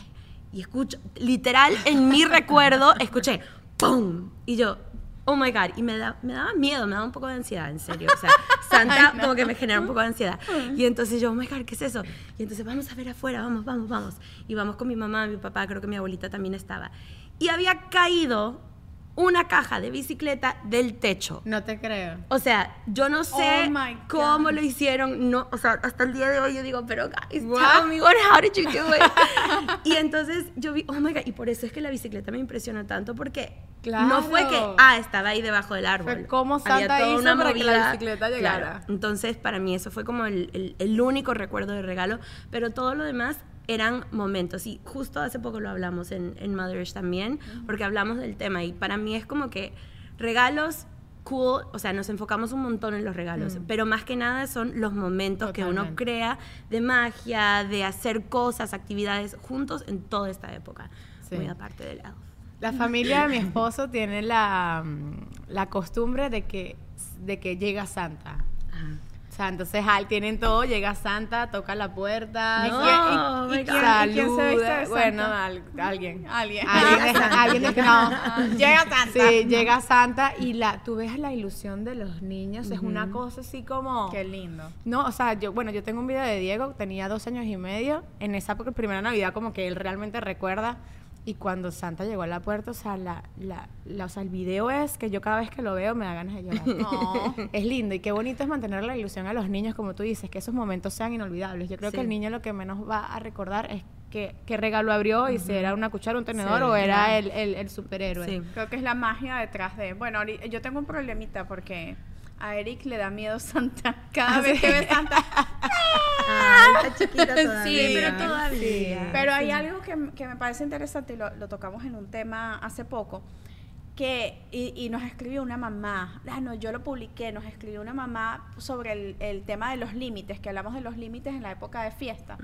Y escucho, literal, en mi recuerdo, escuché, ¡pum! Y yo, oh my God, y me, da, me daba miedo, me daba un poco de ansiedad, en serio. O sea, <laughs> Santa como que me genera un poco de ansiedad. Y entonces yo, oh my God, ¿qué es eso? Y entonces vamos a ver afuera, vamos, vamos, vamos. Y vamos con mi mamá, mi papá, creo que mi abuelita también estaba. Y había caído una caja de bicicleta del techo. No te creo. O sea, yo no sé Oh cómo lo hicieron, no, o sea, hasta el día de hoy yo digo, pero guys, tell me what, how did you do it? <laughs> y entonces yo vi, oh my God, y por eso es que la bicicleta me impresionó tanto porque no fue que, Claro. ah, estaba ahí debajo del árbol. Fue Había Santa toda hizo una para que la movida, bicicleta llegara. Entonces, para mí eso fue como el, el- el único recuerdo de regalo, pero todo lo demás eran momentos. Y justo hace poco lo hablamos en, en Motherish también, porque hablamos del tema. Y para mí es como que regalos cool, o sea, nos enfocamos un montón en los regalos, pero más que nada son los momentos que uno crea de magia, de hacer cosas, actividades juntos en toda esta época. Sí. Muy aparte del elf. La familia de mi esposo tiene la, mm, la costumbre de que, de que llega Santa. O sea, entonces al tienen todo, llega Santa, toca la puerta, No, y- saluda. ¿Y quién se viste de Santa? Bueno, al- alguien. Alguien. Alguien de, alguien de- <laughs> no. <laughs> Llega Santa. Sí, llega Santa y la, tú ves la ilusión de los niños, es una cosa así como... Qué lindo. No, o sea, yo, bueno, yo tengo un video de Diego, tenía dos años y medio, en esa primera Navidad como que él realmente recuerda, y cuando Santa llegó a la puerta, o sea, la, la, la- o sea, el video es que yo cada vez que lo veo me da ganas de llorar. No. <laughs> Es lindo y qué bonito es mantener la ilusión a los niños, como tú dices, que esos momentos sean inolvidables. Yo creo Sí. que el niño lo que menos va a recordar es que, qué regalo abrió y si era una cuchara, un tenedor Sí, o era claro. el, el, el superhéroe. Sí. Creo que es la magia detrás de. Bueno, yo tengo un problemita porque a Eric le da miedo Santa. <laughs> Cada vez que ve Santa. Ay, está chiquita todavía. Sí, pero todavía. Pero hay algo que, que me parece interesante y lo, lo tocamos en un tema hace poco. Que, y, y nos escribió una mamá, ah, no, yo lo publiqué, nos escribió una mamá sobre el, el tema de los límites, que hablamos de los límites en la época de fiesta,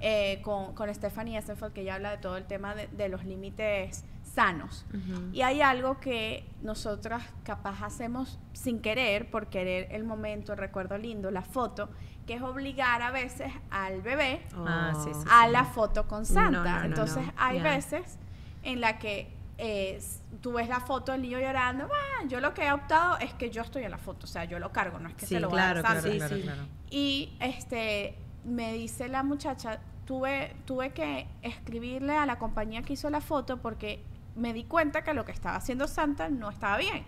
eh, con, con Stephanie Essenfeld, que ella habla de todo el tema de, de los límites sanos. Y hay algo que nosotras capaz hacemos sin querer, por querer el momento, el recuerdo lindo, la foto, que es obligar a veces al bebé Ah, sí, sí, a la foto con Santa. No, no, no, Entonces hay veces en la que eh, tú ves la foto del niño llorando. "Ah, yo lo que he optado es que yo estoy en la foto, o sea, yo lo cargo, no es que se lo claro, va a dar claro, Santa. Y este me dice la muchacha, tuve, tuve que escribirle a la compañía que hizo la foto porque me di cuenta que lo que estaba haciendo Santa no estaba bien.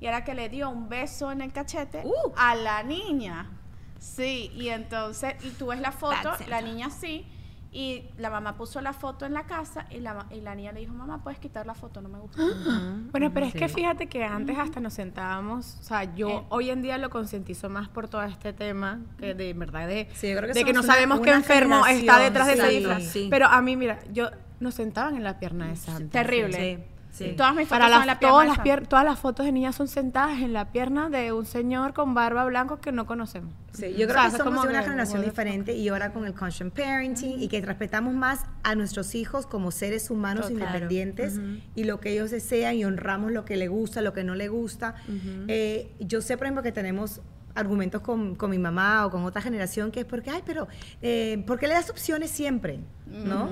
Y era que le dio un beso en el cachete Uh. a la niña. Sí, y entonces, y tú ves la foto, la niña sí, y la mamá puso la foto en la casa y la, y la niña le dijo, mamá, puedes quitar la foto, no me gusta. <gasps> Bueno, pero es que fíjate que antes hasta nos sentábamos, o sea, yo Eh. hoy en día lo concientizo más por todo este tema, que de verdad de, Sí, yo creo que de que no sabemos qué enfermo está detrás de esa sí, sí. Pero a mí, mira, yo nos sentaban en la pierna de Santa. Terrible. Sí, sí. Todas mis fotos Para son las, en la pierna todas, de las pier- todas las fotos de niñas son sentadas en la pierna de un señor con barba blanca que no conocemos. Sí, yo O creo sea, que eso es somos como de una que, generación diferente y ahora con el conscious parenting y que respetamos más a nuestros hijos como seres humanos Total. independientes y lo que ellos desean y honramos lo que le gusta, lo que no le gusta. Eh, yo sé, por ejemplo, que tenemos argumentos con, con mi mamá o con otra generación que es porque, ay, pero, eh, ¿por qué le das opciones siempre? ¿No?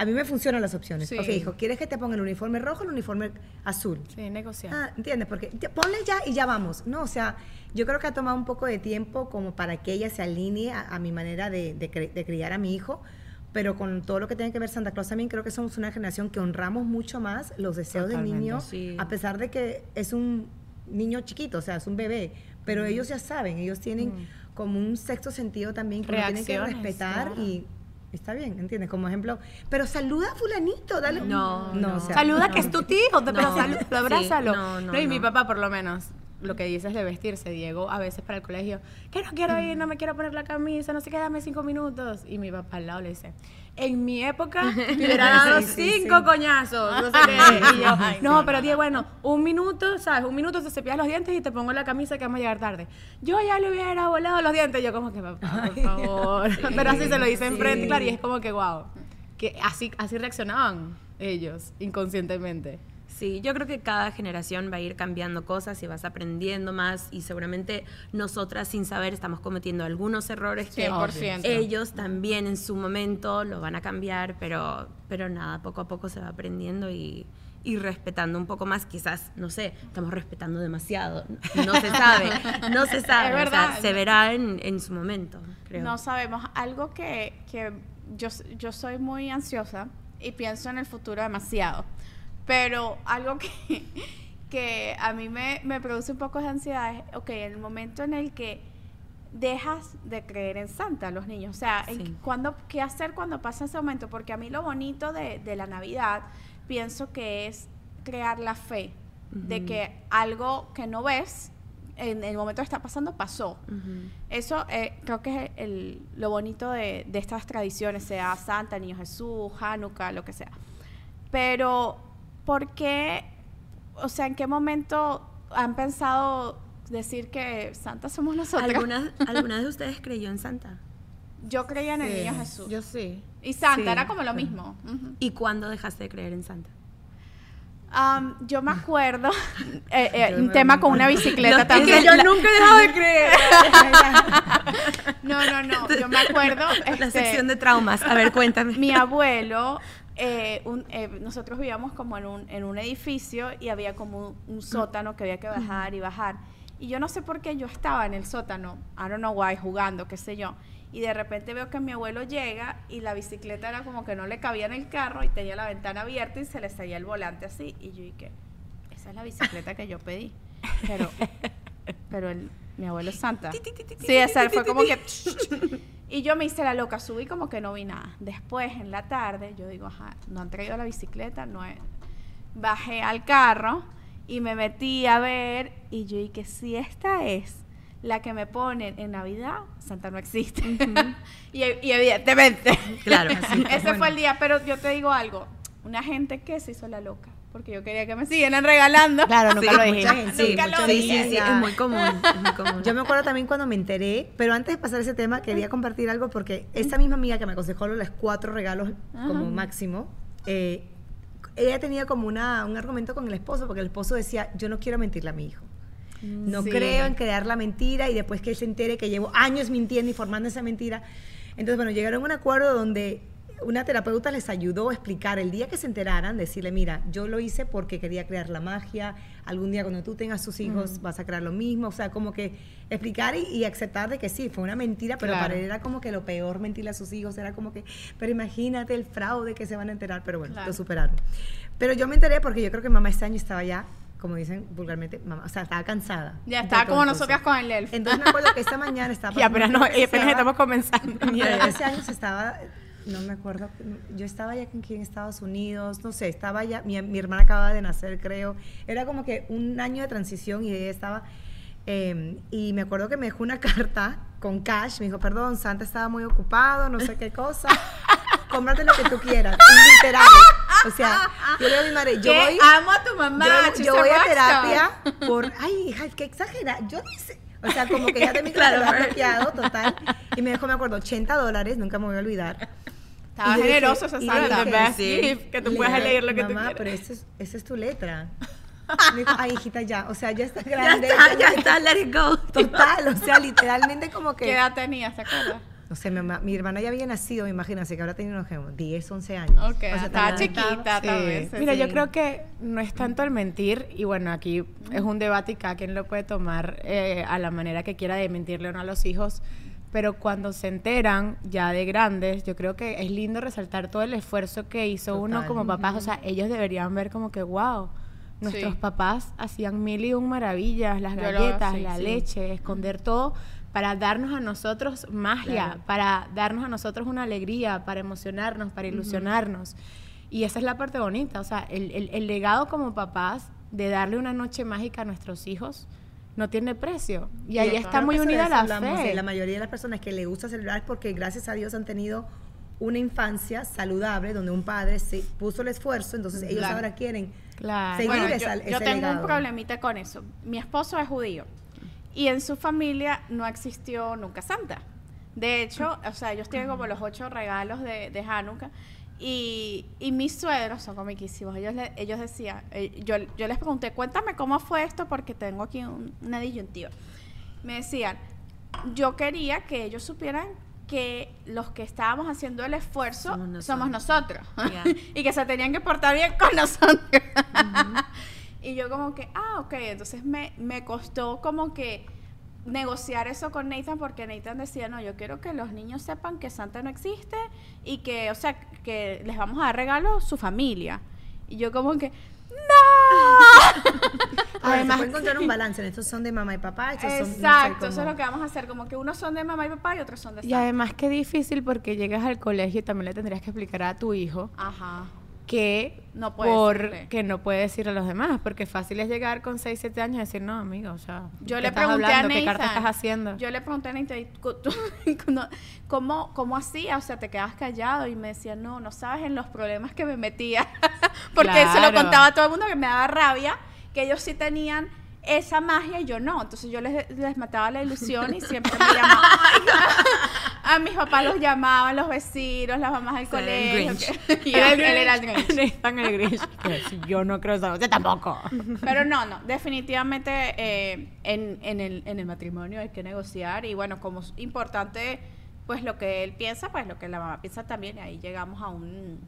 A mí me funcionan las opciones. Sí. Ok, hijo, ¿quieres que te ponga el uniforme rojo o el uniforme azul? Sí, negociar. Ah, ¿entiendes? Porque ya- ponle ya y ya vamos. No, o sea, yo creo que ha tomado un poco de tiempo como para que ella se alinee a, a mi manera de, de de criar a mi hijo. Pero con todo lo que tiene que ver Santa Claus también creo que somos una generación que honramos mucho más los deseos del niño, sí. a pesar de que es un niño chiquito, o sea, es un bebé. Pero ellos ya saben, ellos tienen como un sexto sentido también que tienen que respetar claro. y está bien, ¿entiendes? Como ejemplo, pero saluda a fulanito, dale. No, no, no. o sea, Saluda no. que es tu tío, te- pero No, salu- sí, abrázalo. no, no, y mi papá por lo menos lo que dices de vestirse, Diego, a veces para el colegio, que no quiero ir, no me quiero poner la camisa, no sé qué, dame cinco minutos. Y mi papá al lado le dice, en mi época <laughs> me hubiera dado Sí, sí, cinco sí. coñazos, no sé qué. <laughs> Y yo, no, pero Diego, bueno, un minuto, ¿sabes? Un minuto te cepillas los dientes y te pongo la camisa que vamos a llegar tarde. Yo ya le hubiera volado los dientes. Yo como que, papá, por favor. <laughs> pero así se lo dice enfrente, claro, y es como que, wow. Que así, así reaccionaban ellos, inconscientemente. Sí, yo creo que cada generación va a ir cambiando cosas y vas aprendiendo más y seguramente nosotras sin saber estamos cometiendo algunos errores que 100%. ellos también en su momento lo van a cambiar, pero, pero nada, poco a poco se va aprendiendo y, y respetando un poco más, quizás, no sé, estamos respetando demasiado, no se sabe, no se <laughs> sabe, Es o sea, verdad. se verá en, en su momento, creo. No sabemos. Algo que, que yo, yo soy muy ansiosa y pienso en el futuro demasiado. Pero algo que, <laughs> que a mí me, me produce un poco de ansiedad es, ok, el momento en el que dejas de creer en Santa los niños. O sea, en cuándo- ¿qué hacer cuando pasa ese momento? Porque a mí lo bonito de, de la Navidad pienso que es crear la fe de que algo que no ves en el momento que está pasando pasó. Eso eh, creo que es el- lo bonito de, de estas tradiciones, sea Santa, Niño Jesús, Hanukkah, lo que sea. Pero, ¿por qué? O sea, ¿en qué momento han pensado decir que Santa somos nosotros? ¿Alguna, <laughs> ¿Alguna de ustedes creyó en Santa? Yo creía en el Niño Jesús. Yo sí. y Santa Sí. era como lo mismo. ¿Y cuándo dejaste de creer en Santa? Yo me acuerdo, <laughs> <laughs> eh, eh, un tema con una bicicleta también. es que yo La- nunca he dejado de creer. No, no, no, yo me acuerdo. La este, sección de traumas. A ver, cuéntame. mi abuelo, eh, un- eh, nosotros vivíamos como en un, en un edificio y había como un, un sótano que había que bajar y bajar. Y yo no sé por qué yo estaba en el sótano, I don't know why, jugando, qué sé yo. Y de repente veo que mi abuelo llega y la bicicleta era como que no le cabía en el carro y tenía la ventana abierta y se le salía el volante así. Y yo dije, esa es la bicicleta que yo pedí. Pero, <laughs> pero el- mi abuelo es santa. Sí, esa fue como que... <laughs> Y yo me hice la loca, subí como que no vi nada. Después, en la tarde, yo digo, ajá, no han traído la bicicleta, no he... Bajé al carro y me metí a ver y yo dije, si esta es la que me ponen en Navidad, Santa no existe. <laughs> y, y evidentemente, Claro, así. <laughs> ese fue el día. Pero yo te digo algo, una gente que se hizo la loca, porque yo quería que me siguieran regalando. Claro, nunca Sí, lo mucha dije. gente, sí, Nunca mucha- lo sí, dije. sí, sí, es muy común. es muy <laughs> común. Yo me acuerdo también cuando me enteré, pero antes de pasar ese tema, quería compartir algo porque esta misma amiga que me aconsejó los cuatro regalos como máximo, eh, ella tenía como una, un argumento con el esposo, porque el esposo decía, yo no quiero mentirle a mi hijo. No Sí. creo en crear la mentira y después que él se entere que llevo años mintiendo y formando esa mentira. Entonces, bueno, llegaron a un acuerdo donde una terapeuta les ayudó a explicar el día que se enteraran, decirle, mira, yo lo hice porque quería crear la magia, algún día cuando tú tengas tus hijos vas a crear lo mismo, o sea, como que explicar y, y aceptar de que sí, fue una mentira, pero Claro. para él era como que lo peor mentirle a sus hijos, era como que, pero imagínate el fraude que se van a enterar, pero bueno, Claro. lo superaron. Pero yo me enteré porque yo creo que mamá este año estaba ya, como dicen vulgarmente, mamá, o sea, estaba cansada. Ya estaba como nosotras con el elf. Entonces me acuerdo que esta mañana estaba <laughs> Y apenas, no, pasando y apenas estaba- estamos comenzando. Ese año se estaba, no me acuerdo, yo estaba ya aquí en Estados Unidos, no sé, estaba ya, mi, mi hermana acababa de nacer, creo. Era como que un año de transición y ella estaba, eh, y me acuerdo que me dejó una <laughs> carta con cash, me dijo, perdón, Santa estaba muy ocupado, no sé qué cosa, cómprate lo que tú quieras, literal. O sea, yo le digo a mi madre, yo voy... amo a tu mamá, Yo, voy a terapia por. Ay, hija, qué exagera. Yo sé. O sea, como que ya te <laughs> Claro, lo ha pero- bloqueado, total. Y me dejó, me acuerdo, 80 dólares, nunca me voy a olvidar. Estaba Y generoso esa The best sí. gift, que tú le dije, leer lo que tú Mamá, quieras. pero esa es, esa es tu letra. <laughs> Me dijo, ay, hijita, ya. O sea, ya está Ya grande. está, ya está, let it go. Total, o sea, literalmente como ¿Qué que. edad tenía? ¿Se acuerda? No sé, mi, mamá- mi hermana ya había nacido, imagínense que ahora tiene unos como 10, 11 años. Ok, O sea, estaba chiquita Sí. tal vez. Mira, yo sí. creo que no es tanto el mentir, y bueno, aquí es un debate y cada quien lo puede tomar eh, a la manera que quiera de mentirle o no a los hijos, pero cuando se enteran ya de grandes, yo creo que es lindo resaltar todo el esfuerzo que hizo uno Total. como papás, o sea, ellos deberían ver como que, wow. Nuestros Sí. papás hacían mil y un maravillas, las Yo lo- galletas, sí, la sí. leche, esconder todo para darnos a nosotros magia, para darnos a nosotros una alegría, para emocionarnos, para ilusionarnos. Y esa es la parte bonita, o sea, el, el- el legado como papás de darle una noche mágica a nuestros hijos no tiene precio. Y ahí está muy unida la hablamos, fe. La mayoría de las personas que le gusta celebrar es porque gracias a Dios han tenido una infancia saludable donde un padre se puso el esfuerzo, entonces ellos Claro. ahora quieren Claro. seguir Bueno, esa, yo, yo ese tengo legado. un problemita con eso. Mi esposo es judío y en su familia no existió nunca Santa. De hecho, o sea, ellos tienen como los ocho regalos de, de Hanukkah y, y mis suegros son comiquísimos. Ellos, le- ellos decían, eh, yo, yo les pregunté, cuéntame cómo fue esto porque tengo aquí un- una disyuntiva. Me decían, yo quería que ellos supieran que los que estábamos haciendo el esfuerzo Somos somos nosotros, Ya. <laughs> y que se tenían que portar bien con nosotros. <laughs> y yo como que, ah, ok, entonces me, me costó como que negociar eso con Nathan porque Nathan decía, no, yo quiero que los niños sepan que Santa no existe y que, o sea, que les vamos a dar regalo su familia. Y yo como que, ¡no! <laughs> Además, se puede encontrar un <laughs> balance. Estos son de mamá y papá, estos son no sé, Exacto, eso es lo que vamos a hacer, como que unos son de mamá y papá y otros son de Y Santa. además qué difícil porque llegas al colegio y también le tendrías que explicar a tu hijo Ajá. Que No puede por que no puede decir a los demás, porque fácil es llegar con 6, 7 años y decir, no, amigo, o sea, Yo ¿qué le estás pregunté a? ¿Qué carta Nathan, estás haciendo? Yo le pregunté a Nathan, "¿Cu- tú- <laughs> no, ¿cómo, ¿cómo hacía? O sea, te quedabas callado y me decía, no, no sabes en los problemas que me metía. <laughs> Porque se lo Claro. contaba a todo el mundo que me daba rabia, que ellos sí tenían esa magia y yo no. Entonces yo les, les mataba la ilusión y siempre me <laughs> llamaban. A mis papás los llamaban, los vecinos, las mamás del Sí, el colegio. Que- <laughs> y él, <laughs> él era el Grinch. Están el Grinch. <laughs> Pues, Yo no creo eso. Usted tampoco. Pero no, no, definitivamente eh, en, en el, en el matrimonio hay que negociar y bueno, como es importante pues lo que él piensa, pues lo que la mamá piensa también y ahí llegamos a un,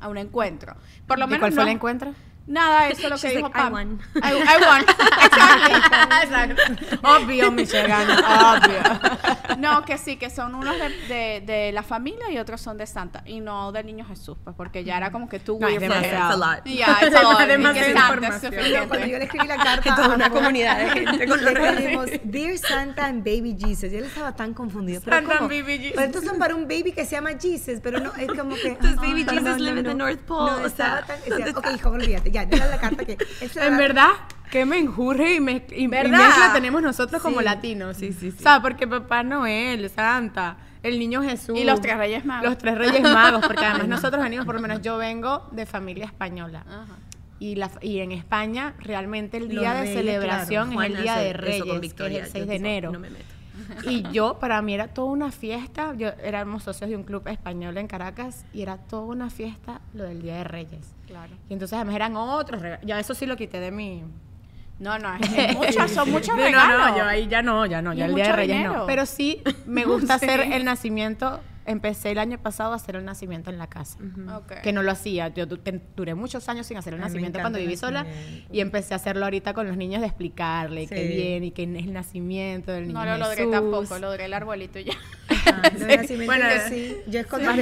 a un encuentro. Por lo ¿Y menos cuál fue no- el encuentro? Nada, eso es lo que She's dijo like, I Pam. won. <laughs> I, I won. <laughs> Exactly. Obvio, Michelle gana. Obvio. No, que sí, que son unos de, de, de la familia y otros son de Santa y no del niño Jesús, pues porque ya era como que tú No, es demasiado. It's a lot. Ya, it's a lot. <laughs> Es información. suficiente. Cuando yo le escribí la carta Toda a una comunidad de gente con le escribimos Dear Santa and Baby Jesus. Yo él estaba tan confundido. Pero Santa ¿cómo? and Baby Jesus. Pero estos son para un baby que se llama Jesus, pero no, es como que... Does ah, baby no, Jesus no, live in no. the North Pole? No, O estaba sea, tan... ¿dónde decía, ok, hijo, olvídate, ya, dile la carta que... él se la En da- verdad, que me enjurre y, me, y, y ¿Verdad? mezcla tenemos nosotros como Sí. latinos. Sí, sí, sí. O sea, porque Papá Noel, Santa, el niño Jesús. Y los tres Reyes Magos. Los tres Reyes Magos, porque además <laughs> nosotros venimos, por lo menos yo vengo de familia española. Y, la, y en España realmente el Los día de reyes, celebración claro. es el Día de Reyes, con que es Victoria, el 6 yo de enero. No me meto. Y yo, para mí era toda una fiesta. Yo éramos socios de un club español en Caracas y era toda una fiesta lo del Día de Reyes. Claro. Y entonces además eran otros regalos. Ya eso sí lo quité de mi. No, no, es, <laughs> es mucho, son muchos No, regalos. No, yo ahí ya no, ya no, ya el Día de Reyes dinero. no. Pero sí me gusta <laughs> Sí. hacer el nacimiento. Empecé el año pasado a hacer el nacimiento en la casa. Que no lo hacía. Yo duré muchos años sin hacer el nacimiento cuando viví sola. Y empecé a hacerlo ahorita con los niños de explicarle Sí. qué bien y qué es el nacimiento del niño No lo logré Jesús. tampoco, logré el arbolito y ya. Ah, nacimiento, <laughs> Bueno, sí. Yo escondí al-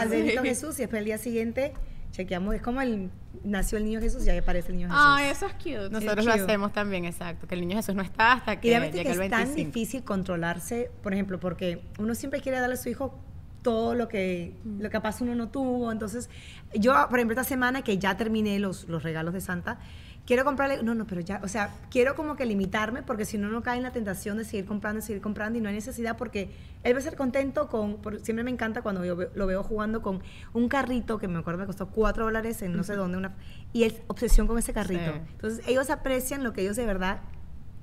al bendito sí. Jesús y después el día siguiente chequeamos, es como el nació el niño Jesús y ahí aparece el niño Jesús. Ay, eso es cute. Nosotros lo cute. hacemos también, exacto. Que el niño Jesús no está hasta que que el es tan 25. difícil controlarse, por ejemplo, porque uno siempre quiere darle a su hijo todo lo que, lo que capaz uno no tuvo. Entonces, yo, por ejemplo, esta semana que ya terminé los, los regalos de Santa, quiero comprarle, no, no, pero ya, o sea, quiero como que limitarme porque si no, no cae en la tentación de seguir comprando y seguir comprando y no hay necesidad porque él va a ser contento con, por- siempre me encanta cuando yo lo veo jugando con un carrito que me acuerdo me costó cuatro dólares en no sé dónde, una, y es obsesión con ese carrito. Sí. Entonces, ellos aprecian lo que ellos de verdad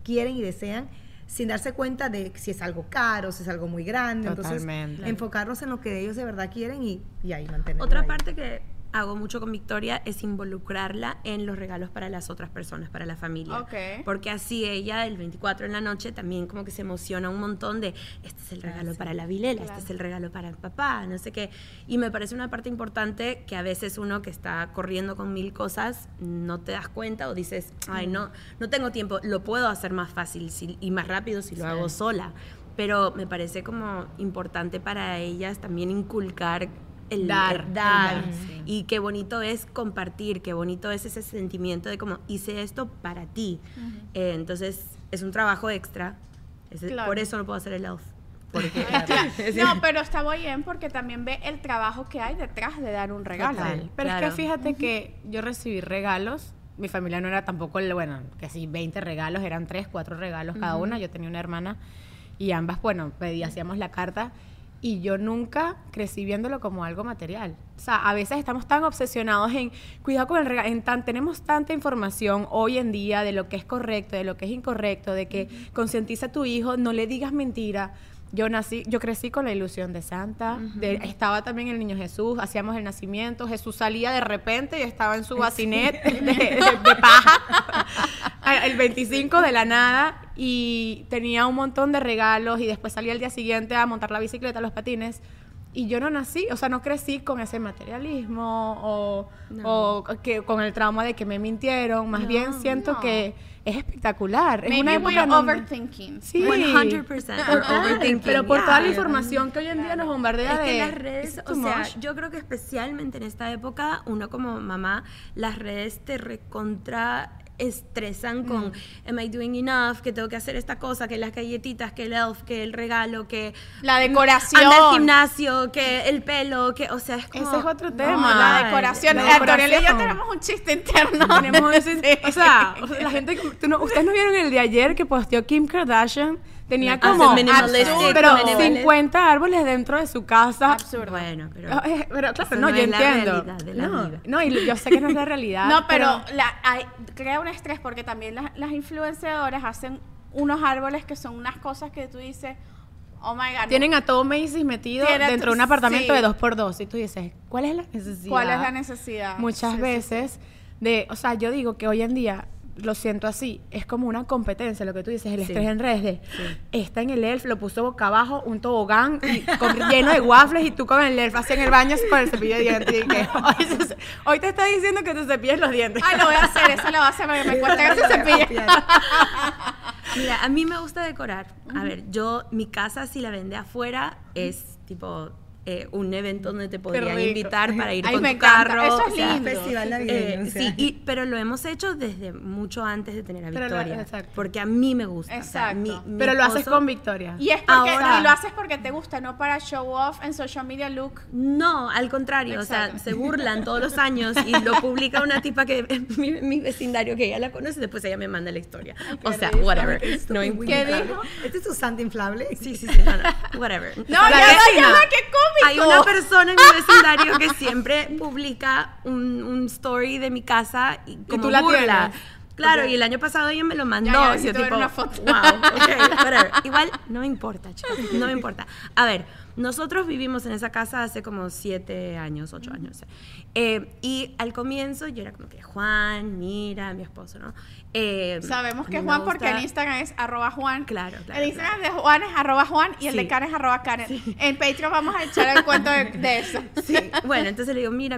quieren y desean sin darse cuenta de si es algo caro, si es algo muy grande. Totalmente. Entonces, enfocarnos en lo que ellos de verdad quieren y, y ahí mantenerlo. Otra ahí. parte que hago mucho con Victoria es involucrarla en los regalos para las otras personas, para la familia. Ok. Porque así ella el 24 en la noche también como que se emociona un montón de, este es el regalo para la Vilela, este es el regalo para el papá, no sé qué. Y me parece una parte importante que a veces uno que está corriendo con mil cosas no te das cuenta o dices, ay, no, no tengo tiempo, lo puedo hacer más fácil y más rápido si lo hago sola. Pero me parece como importante para ellas también inculcar el Dar, el el dar. dar, sí. Y qué bonito es compartir, qué bonito es ese sentimiento de como hice esto para ti. Eh, entonces es un trabajo extra. Es- Claro. Por eso no puedo hacer el elf. Porque <laughs> <laughs> No, pero está muy bien porque también ve el trabajo que hay detrás de dar un regalo. Total. Pero es Claro. que fíjate que yo recibí regalos. Mi familia no era tampoco, el, bueno, que sí, 20 regalos, eran 3, 4 regalos cada una. Yo tenía una hermana y ambas, bueno, pedí, hacíamos la carta y yo nunca crecí viéndolo como algo material. O sea, a veces estamos tan obsesionados en cuidado con el regalo, en tan, tenemos tanta información hoy en día de lo que es correcto, de lo que es incorrecto, de que concientiza a tu hijo, no le digas mentira. Yo nací, yo crecí con la ilusión de Santa, de- estaba también el niño Jesús, hacíamos el nacimiento, Jesús salía de repente y estaba en su <laughs> bacinet <laughs> de, de- de paja, el 25 de la nada y tenía un montón de regalos y después salía el día siguiente a montar la bicicleta, los patines. Y yo no nací, o sea, no crecí con ese materialismo o, o que, con el trauma de que me mintieron. Más bien siento no. que es espectacular. Es una Maybe época we're overthinking. Sí. 100% we're Total, overthinking, pero por toda la yeah. información que hoy en día nos bombardea Es que de las redes, "It's o sea, much". yo creo que especialmente en esta época, uno como mamá, las redes te recontra estresan con am I doing enough, que tengo que hacer esta cosa, que las galletitas, que el elf, que el regalo, que La decoración. anda al gimnasio, que el pelo, que o sea, es como Ese es otro No, tema. La decoración. La Antonella y yo tenemos un chiste interno. <laughs> Tenemos <laughs> ese- Sí. o, sea, o sea, la gente, tú no- ustedes no vieron el de ayer que posteó Kim Kardashian, tenía como absurdo, pero minimalist. 50 árboles dentro de su casa. Absurdo. bueno, pero <laughs> eh, Pero claro, no, no yo es entiendo. realidad de la no, vida. no, y yo sé que no es la realidad. <laughs> No, pero, la, hay- crea un estrés porque también las, las influenciadoras hacen unos árboles que son unas cosas que tú dices, Oh my God. Tienen a todo Macy's metido Tiene- dentro de un apartamento sí. de dos por dos. Y tú dices, ¿cuál es la necesidad? ¿Cuál es la necesidad? Muchas Sí, sí, veces de, o sea, yo digo que hoy en día lo siento así, es como una competencia, lo que tú dices, el estrés en redes de, está en el elf, lo puso boca abajo, un tobogán y con- <laughs> lleno de waffles y tú con el elf así en el baño con el cepillo de dientes y que hoy, se- hoy te está diciendo que te cepilles los dientes. Ay, lo voy a hacer, eso lo voy a hacer porque me cuesta que se <laughs> cepille. <laughs> Mira, a mí me gusta decorar. A ver, yo, mi casa, si la vende afuera, es tipo eh, un evento donde te podrían invitar para ir Ay, con me tu encanta. carro. Eso es o sea, lindo. Festival eh, navideño. o sea. sí, y- pero lo hemos hecho desde mucho antes de tener a lo- Victoria. exacto. porque a mí me gusta. o sea, Exacto. mi- mi Pero lo haces con Victoria. Y es porque Ahora- y lo haces porque te gusta, no para show off en social media look. No, al contrario, o sea, se burlan todos los años y lo publica una tipa que es mi, mi vecindario que ella la conoce y después ella me manda la historia. O sea, whatever. No. ¿Qué dijo? ¿Este es tu santa inflable? Sí, sí, sí, no, no, whatever. No, ya ya. Hay una persona en mi vecindario que siempre publica un, un story de mi casa y como tú la burla. Claro, y el año pasado ella me lo mandó. Ya, ya, y yo tipo, una foto. wow, ok, <laughs> whatever. Igual no me importa, chicos, no me importa. A ver, nosotros vivimos en esa casa hace como siete años, ocho años. eh, y al comienzo yo era como que Juan, mira, mi esposo, ¿no? Eh, Sabemos que Juan porque el Instagram es arroba Juan. Claro, claro, El Instagram de Juan es arroba Juan y el de Sí. Karen es arroba Karen. En Patreon vamos a echar el cuento de, de eso. <laughs> Sí, bueno, entonces le digo, mira,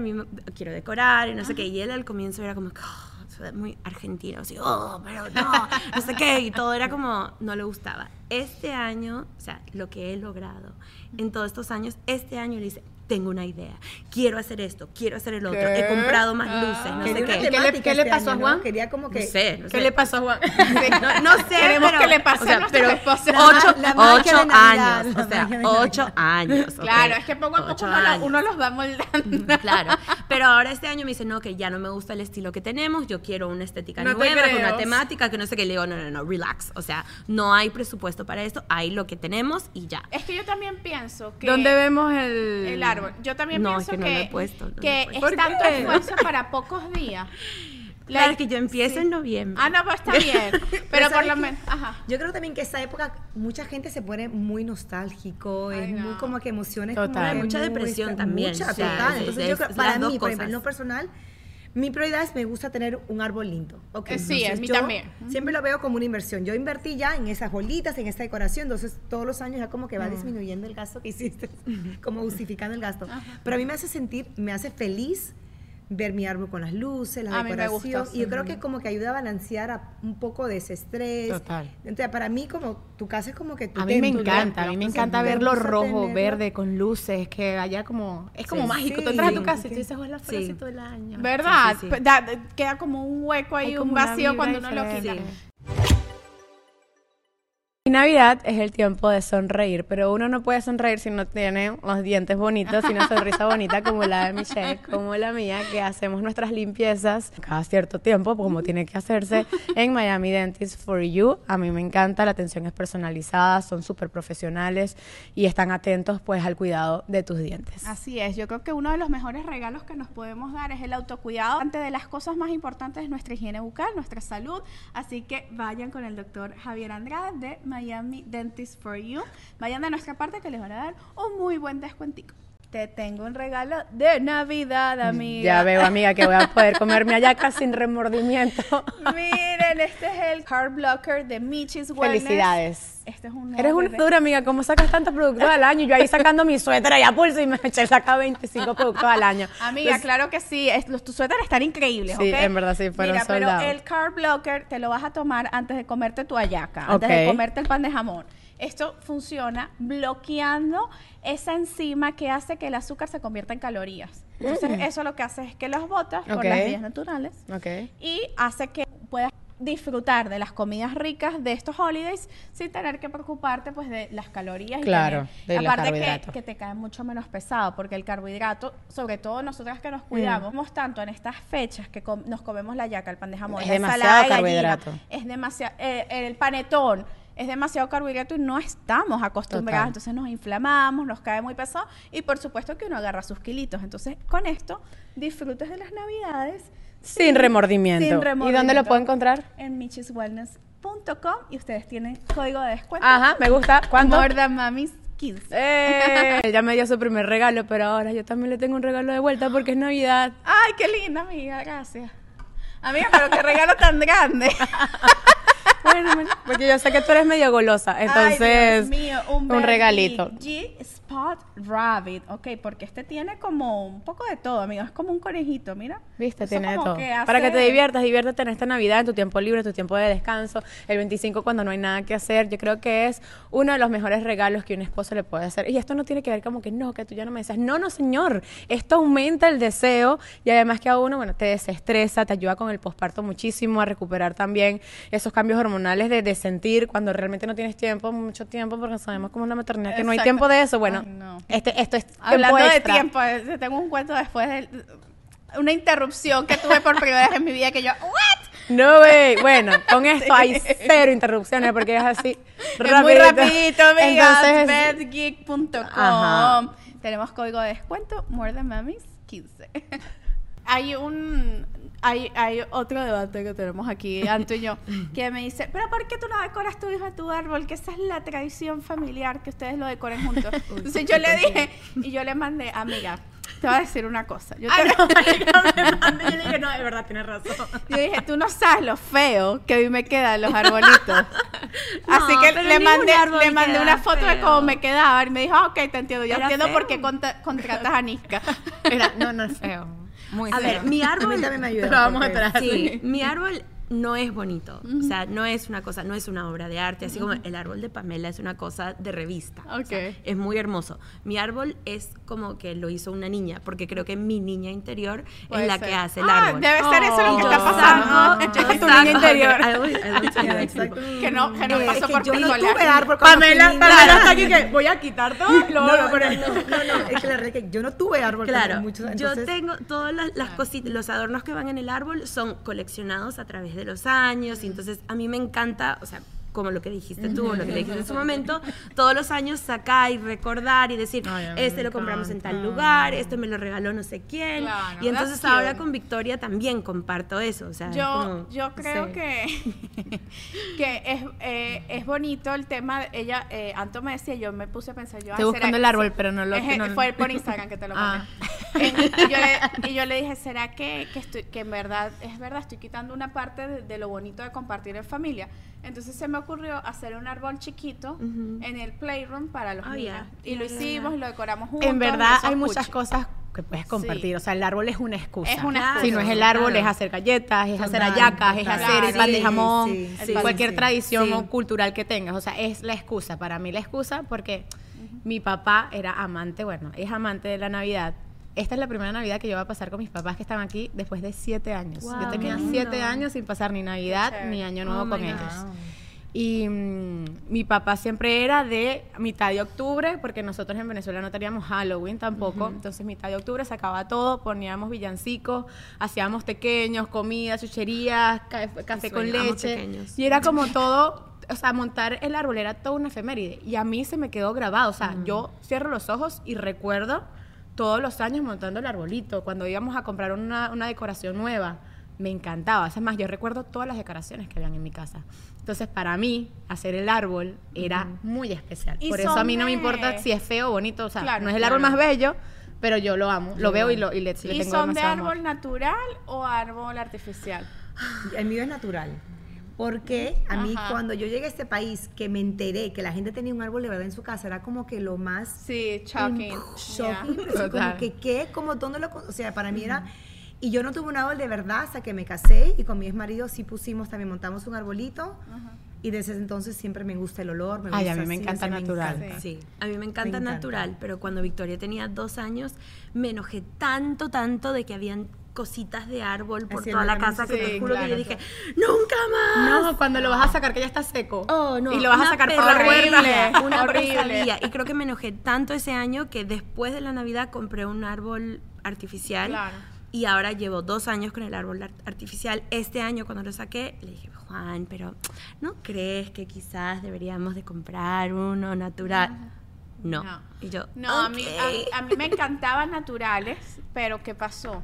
quiero decorar y no sé qué. Y él al comienzo era como, "Oh", es muy argentino, así, oh, pero no, no sé qué. Y todo era como, no le gustaba. Este año, o sea, lo que he logrado en todos estos años, este año le dice, tengo una idea, quiero hacer esto, quiero hacer el otro, he comprado más luces, no sé qué. ¿Qué le- qué le este pasó a. Juan? Quería como que... No sé, no ¿Qué sé. le pasó a Juan? No, no sé, Queremos pero, que le pase o sea, a nuestro pero esposo. Ocho, La ocho Navidad, años, o sea, ocho años. Claro, es que poco a poco Ocho uno lo, años. uno los va moldando. Claro, pero ahora este año me dice, no, que ya no me gusta el estilo que tenemos, yo quiero una estética No nueva, con una temática, que no sé qué. Le digo, no, no, no, relax. O sea, no hay presupuesto para esto, hay lo que tenemos y ya. Es que yo también pienso que... ¿Dónde vemos el, El árbol. Yo también No, pienso es que no que, lo he puesto, no que he puesto. es ¿Por tanto qué? esfuerzo para pocos días. Claro, Like, es que yo empiezo sí. en noviembre. Ah, no, pues está bien. <laughs> Pero por ¿sabes lo menos... Yo creo también que esa época mucha gente se pone muy nostálgico, es Ay, no. muy como que emociones Total. como que Mucha muy- depresión también, Mucha, sea, total. es- Entonces es- yo creo, es para mí, por ejemplo, cosas. en lo personal, mi prioridad es me gusta tener un árbol lindo. Ok, Eh, sí, mí yo también. Siempre lo veo como una inversión. Yo invertí ya en esas bolitas, en esta decoración, entonces todos los años ya como que va disminuyendo el gasto que hiciste, <laughs> como justificando el gasto. Pero a mí me hace sentir, me hace feliz ver mi árbol con las luces, la A mí me gusta, decoración. y yo creo que como que ayuda a balancear a un poco de ese estrés. Total. Entonces, para mí, como tu casa es como que tu A mí me encanta, a mí me encanta me verlo rojo, tenerlo. verde, con luces, que allá como, es como Sí, mágico. sí, tú entras a tu casa y tú dices, hola, fuera Sí. así todo el año. ¿Verdad? Sí, sí, sí. Da- queda como un hueco ahí, Hay un vacío cuando uno lo quita. Y Navidad es el tiempo de sonreír, pero uno no puede sonreír si no tiene los dientes bonitos, y una <laughs> sonrisa bonita como la de Michelle, como la mía, que hacemos nuestras limpiezas cada cierto tiempo, como tiene que hacerse en Miami Dentist for You. A mí me encanta, la atención es personalizada, son súper profesionales y están atentos pues al cuidado de tus dientes. Así es, yo creo que uno de los mejores regalos que nos podemos dar es el autocuidado. Ante de las cosas más importantes es nuestra higiene bucal, nuestra salud. Así que vayan con el doctor Javier Andrade de Miami Dentist for You. Vayan de nuestra parte que les van a dar un muy buen descuentico. Te tengo un regalo de Navidad, amiga. Ya veo, amiga, que voy a poder comer mi hallaca sin remordimiento. <laughs> Miren, este es el Carb Blocker de Michis Wellness. Felicidades. Este es un Eres una dura, amiga. ¿Cómo sacas tantos productos al año? Yo ahí sacando mi suéter allá pulso y me eché saca 25 productos al año. Amiga, Pues, claro que sí. Es- los, tus suéteres están increíbles, Sí, en verdad sí, fueron Mira, pero el Carb Blocker te lo vas a tomar antes de comerte tu hallaca, antes de comerte el pan de jamón. Esto funciona bloqueando esa enzima que hace que el azúcar se convierta en calorías. Entonces, eso lo que hace es que los botas por Mm. Ok. las vías naturales Ok. y hace que puedas disfrutar de las comidas ricas de estos holidays sin tener que preocuparte pues de las calorías y Claro, de los aparte que, que te cae mucho menos pesado porque el carbohidrato sobre todo nosotras que nos cuidamos Mm. tanto en estas fechas que com- nos comemos la yaca el pan de jamón Es la demasiado gallina, carbohidrato. es demasiado el panetón es demasiado carbohidrato y no estamos acostumbrados, Total. entonces nos inflamamos, nos cae muy pesado y por supuesto que uno agarra sus kilitos. Entonces, con esto disfrutes de las navidades Sin remordimiento. sin ¿Y dónde lo remordimiento. puedo encontrar? en Michis Wellness wiplas.com y ustedes tienen código de descuento. Ajá, me gusta. ¿Cuánto? More Than Mamis 15. Eh, Él <laughs> ya me dio su primer regalo, pero ahora yo también le tengo un regalo de vuelta porque es Navidad. Ay, qué linda, amiga, gracias. Amiga, pero qué regalo tan grande. <laughs> Bueno, porque yo sé que tú eres medio golosa, entonces Ay, Dios mío, un, un regalito. Spot Rabbit, ok, porque este tiene como un poco de todo, amigo, es como un conejito, mira. Viste, Eso tiene de como todo. que hace- Para que te diviertas, diviértete en esta Navidad, en tu tiempo libre, en tu tiempo de descanso. El 25 cuando no hay nada que hacer. Yo creo que es uno de los mejores regalos que un esposo le puede hacer. Y esto no tiene que ver como que no, que tú ya no me deseas. No, no, señor. Esto aumenta el deseo y además que a uno, bueno, te desestresa, te ayuda con el posparto muchísimo a recuperar también esos cambios hormonales de, de sentir cuando realmente no tienes tiempo, mucho tiempo, porque sabemos cómo es la maternidad, que no hay tiempo de eso. Bueno, No. este, esto es Hablando de extra. tiempo, eh, tengo un cuento después de una interrupción que tuve por primera vez en mi vida que yo, ¿what? No, güey. Bueno, con esto hay cero interrupciones porque es así. <laughs> Es muy rapidito, amigas. Ajá. Tenemos código de descuento, More Than Mamis 15. <laughs> hay un hay, hay otro debate que tenemos aquí, Anto y yo, <laughs> que me dice, pero ¿por qué tú no decoras tu hijo tu árbol? Que esa es la tradición familiar, que ustedes lo decoren juntos. <laughs> Entonces yo le dije, y yo le mandé, amiga, te voy a decir una cosa. Yo, te- <laughs> yo le dije, no, de verdad, tienes razón. yo dije, tú no sabes lo feo que a mí me quedan los arbolitos. Así que le mandé, le mandé una foto de feo. cómo me quedaba y me dijo, ah, ok, te entiendo, ya entiendo por feo. qué contra- contratas a Niska. Era, no, no es feo. Muy A feo. ver, mi <laughs> A mí árbol también me ayuda. Lo vamos a esperar. Sí, <laughs> mi árbol no es bonito. O sea, no es una cosa, no es una obra de arte. Así como el árbol de Pamela es una cosa de revista. O sea, Ok. es muy hermoso. Mi árbol es como que lo hizo una niña, porque creo que mi niña interior Puede es la ser. que hace el Ah, árbol. debe ser eso lo que Yo está pasando. yo Es tu niña interior. Que no, que no Eh, pasó es que por yo no tuve árbol cuando Pamela, fui niña. Pamela está aquí que voy a quitar todo. Lo No, no, no, no, es que la verdad es que yo no tuve árbol Claro, muchos yo entonces- tengo todas las, las cositas, los adornos que van en el árbol son coleccionados a través de los años y entonces a mí me encanta, o sea, como lo que dijiste tú, o lo que le dijiste en su momento, todos los años sacar y recordar y decir, Ay, este lo compramos en tal lugar, este me lo regaló no sé quién. Claro, y entonces ahora cute. con Victoria también comparto eso, o sea, Yo, como- yo creo sí. que, <laughs> que es, eh, es bonito el tema. Ella, eh, Anto me decía, yo me puse a pensar, yo Estoy "Ay, buscando ¿será- el árbol, pero no lo- Es- no- Fue <laughs> por Instagram que te lo Ah. mandé. Y, yo le, y yo le dije, ¿será que, que, estoy, que en verdad, es verdad, estoy quitando una parte de, de lo bonito de compartir en familia? Entonces se me ocurrió hacer un árbol chiquito en el playroom para los Oh, niños. yeah. Y lo Yeah, hicimos yeah. y lo decoramos juntos. En verdad hay muchas cosas que puedes compartir. Sí. O sea, el árbol es una excusa. Es una excusa. Si no es el árbol, Claro. es hacer galletas, es hacer hallacas, es hacer el pan de jamón, sí, sí, cualquier sí. tradición Sí. o cultural que tengas. O sea, es la excusa. Para mí la excusa porque mi papá era amante, bueno, es amante de la Navidad. Esta es la primera Navidad que yo voy a pasar con mis papás que están aquí después de siete años. Wow, yo tenía siete años sin pasar ni Navidad ni Año Nuevo Oh, con ellos. Y mm, mi papá siempre era de mitad de octubre, porque nosotros en Venezuela no teníamos Halloween tampoco. Entonces, mitad de octubre sacaba todo, poníamos villancicos, hacíamos pequeños, comida, chucherías, ca- café con leche. Y era como todo, o sea, montar el árbol era toda una efeméride. Y a mí se me quedó grabado. O sea, yo cierro los ojos y recuerdo todos los años montando el arbolito, cuando íbamos a comprar una, una decoración nueva. Me encantaba. Es más, yo recuerdo todas las decoraciones que habían en mi casa. Entonces, para mí, hacer el árbol era muy especial. Por eso a mí no me importa si es feo o bonito. O sea, Claro, no es el árbol claro. más bello, pero yo lo amo. Lo veo y, lo, y le, le ¿Y tengo son de amor. árbol natural o árbol artificial? El mío es natural. Porque a mí Ajá. cuando yo llegué a este país, que me enteré que la gente tenía un árbol de verdad en su casa, era como que lo más Sí, shocking. <laughs> shocking. Yeah. como que qué, como dónde lo, o sea, para mí era y yo no tuve un árbol de verdad hasta que me casé y con mi ex marido sí pusimos también montamos un arbolito y desde ese entonces siempre me gusta el olor, me gusta Ay, a mí me así, encanta natural. encanta. Sí, a mí me encanta, encanta. natural, pero cuando Victoria tenía dos años me enojé tanto, tanto de que habían cositas de árbol por Haciendo toda la casa que te juro claro, que yo dije, nunca más. No, cuando lo vas a sacar que ya está seco. Oh, no. Y lo vas a sacar por la puerta. Una <laughs> Horrible. Y creo que me enojé tanto ese año que después de la Navidad compré un árbol artificial. Claro. Y ahora llevo dos años con el árbol ar- artificial. Este año cuando lo saqué, le dije, Juan, pero ¿no crees que quizás deberíamos de comprar uno natural? No. No. Y yo, No, a, mí, a mí me encantaban naturales, pero ¿qué pasó?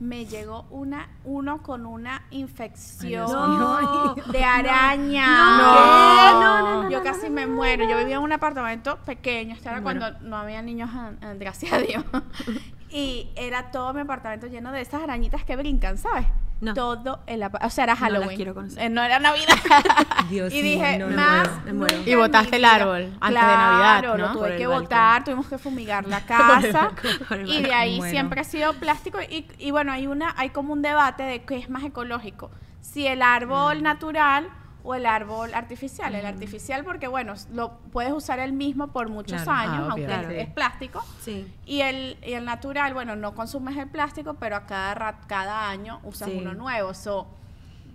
Me llegó una uno con una infección <laughs> No. de araña. No. No, no, no, Yo casi me muero. Yo vivía en un apartamento pequeño, esto era cuando no había niños, <laughs> gracias a Dios. Y era todo mi apartamento lleno de esas arañitas que brincan, ¿sabes? No. Todo el o sea, era No las Halloween. quiero conocer. Eh, no era Navidad. <laughs> Dios y mío, dije, no, me más muero, me muero. nunca Y botaste el vida". árbol antes de Navidad, ¿no? lo tuve que balcón. botar, tuvimos que fumigar la casa. <laughs> Por el y de ahí Bueno. siempre ha sido plástico. Y, y bueno, hay una hay como un debate de qué es más ecológico. Si el árbol natural o el árbol artificial. El artificial porque, bueno, lo puedes usar el mismo por muchos Claro. años, Ah, obvio. aunque Claro. es plástico. Sí. Y el, y el natural, bueno, no consumes el plástico, pero a cada, cada año usas Sí. uno nuevo. So,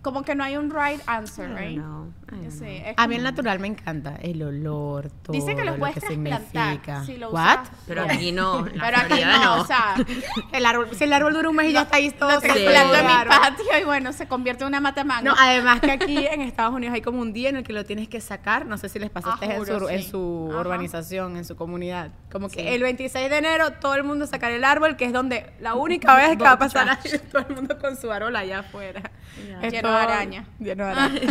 como que no hay un right answer, right? don't Sí, A mí el natural me encanta, el olor, todo Dice que los lo puedes que trasplantar significa. si lo What? usas. Pero Yeah. aquí no, la Pero aquí no, no. o sea, <laughs> El árbol, si el árbol dura un mes y ya está ahí todo lo trasplantado. trasplanto en mi patio y bueno, se convierte en una mata de mango. No, además que aquí en Estados Unidos hay como un día en el que lo tienes que sacar. No sé si les pasa a Ah, ustedes en juro, su, en sí. su Ajá. urbanización, en su comunidad. Como que el 26 de enero todo el mundo sacar el árbol, que es donde la única <laughs> vez que va a pasar ahí, todo el mundo con su árbol allá afuera. Es De araña. Lleno de araña.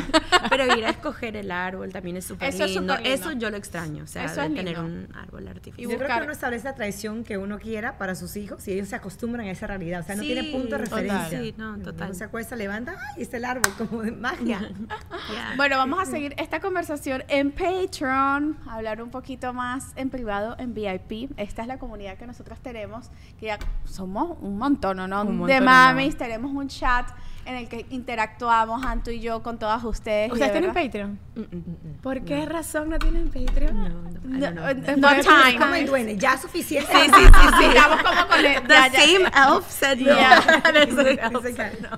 Pero ir a escoger el árbol también es súper Eso es lindo. súper lindo. Eso yo lo extraño, o sea, Eso de es tener lindo. un árbol artificial. Y Yo creo que uno establece la tradición que uno quiera para sus hijos y ellos se acostumbran a esa realidad. O sea, no Sí, tiene punto de total. referencia. Sí, no, total. Uno se acuesta, levanta, ¡ay! Está el árbol, como de magia. <laughs> Yeah. Bueno, vamos a seguir esta conversación en Patreon, hablar un poquito más en privado, en VIP. Esta es la comunidad que nosotros tenemos, que ya somos un montón, ¿o ¿no? Un de montón, mamis, ¿no? tenemos un chat en el que interactuamos, Anto y yo, con todas ustedes. ¿Ustedes de tienen Patreon? Mm, mm, mm. ¿Por qué razón no tienen Patreon? No, no, No, eh, No, no es time. Como el duende, ya suficiente. Sí, sí, sí, sí. Estamos como con el... The ya, ya. same elf said no.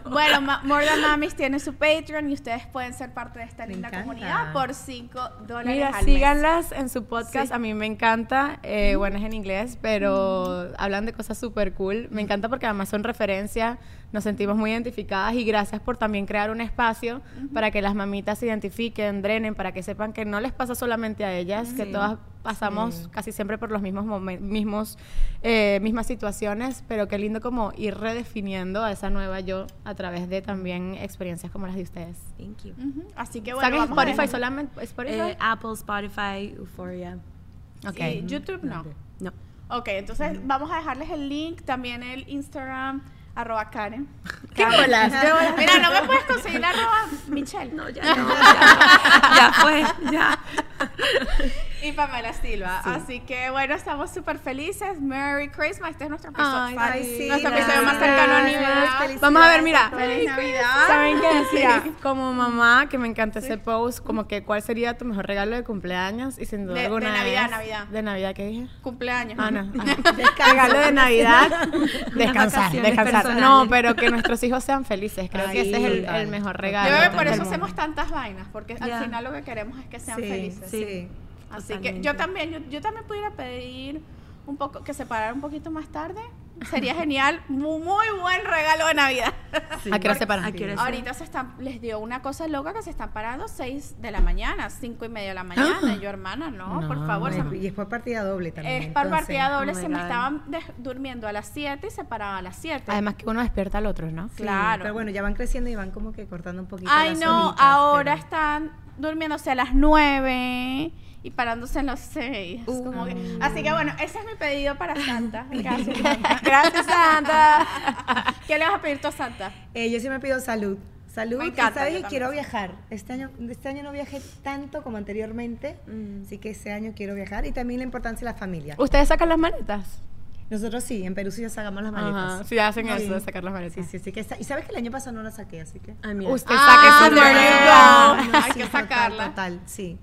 <laughs> Bueno, More Than Mamis tiene su Patreon y ustedes pueden ser parte de esta Me linda encanta. comunidad por 5 dólares Mira, al mes. síganlas en su podcast. Sí. A mí me encanta. Eh, Bueno, es en inglés, pero hablan de cosas súper cool. Me encanta porque además son referencias. Nos sentimos muy identificadas y gracias por también crear un espacio para que las mamitas se identifiquen, drenen, para que sepan que no les pasa solamente a ellas, que todas pasamos casi siempre por los mismos mismos eh, mismas situaciones, pero qué lindo como ir redefiniendo a esa nueva yo a través de también experiencias como las de ustedes. Thank you. Ujú, Así que bueno, ¿Saben vamos Spotify solamente? Spotify? Eh, Apple, Spotify, Euphoria. Ok. Sí, YouTube no. No. Ok, entonces vamos a dejarles el link, también el Instagram, arroba Karen. ¿Qué bolas? Mira, no me puedes conseguir arroba Michelle. No, ya no. <laughs> Ya, ya fue, <laughs> ya. Y Pamela Silva. Así que bueno, estamos súper felices. Merry Christmas. Este es nuestro episodio, Ay, Ay, sí, nuestro gracias. episodio más cercano a Navidad. Felicidades. Vamos a ver, mira. Feliz Navidad. ¿Saben qué decía? Como mamá, que me encanta ese post, como que cuál sería tu mejor regalo de cumpleaños y sin duda De- de alguna Navidad, es- Navidad. De Navidad, ¿qué dije? Cumpleaños. Ah, no. <laughs> Regalo de Navidad, <laughs> descansar, descansar. personales. No, pero que nuestros hijos sean felices. Creo que ese es el, mejor Yo regalo. creo que por eso hacemos tantas vainas, porque al final lo que queremos es que sean Sí, felices. sí. Así que yo también, yo, yo también pudiera pedir un poco, que se parara un poquito más tarde. Sería <laughs> genial. Muy, muy buen regalo de Navidad. ¿A qué hora se paran? ¿A qué hora Ahorita se están, les dio una cosa loca que se están parando 6 de la mañana, 5 y media de la mañana. Y yo, hermana, no, No, por favor. Y después partida doble también. es para entonces. partida doble, oh se me estaban durmiendo a las 7 y se paraban a las 7. Además que uno despierta al otro, ¿no? Sí, claro. Pero bueno, ya van creciendo y van como que cortando un poquito. Ay, las no, ahora pero- están durmiéndose a las 9 y parándose en los 6. como que- así que bueno, ese es mi pedido para Santa. <laughs> Gracias, Santa. Gracias, Santa. ¿Qué le vas a pedir tú a Santa? Eh, yo sí me pido salud. Salud. Me y encanta, sabes también. quiero viajar. Este año, este año no viajé tanto como anteriormente. Así que este año quiero viajar. Y también la importancia de la familia. ¿Ustedes sacan las maletas? Nosotros sí, en Perú sí ya sacamos las maletas. Ajá, sí hacen Sí. eso de sacar las maletas. Sí, sí, sí. Que está- y sabes que el año pasado no la saqué, así que. Ay, mira. Usted Ah, saque su there you regalo. go. Hay Sí, que total, sacarla. Total, sí.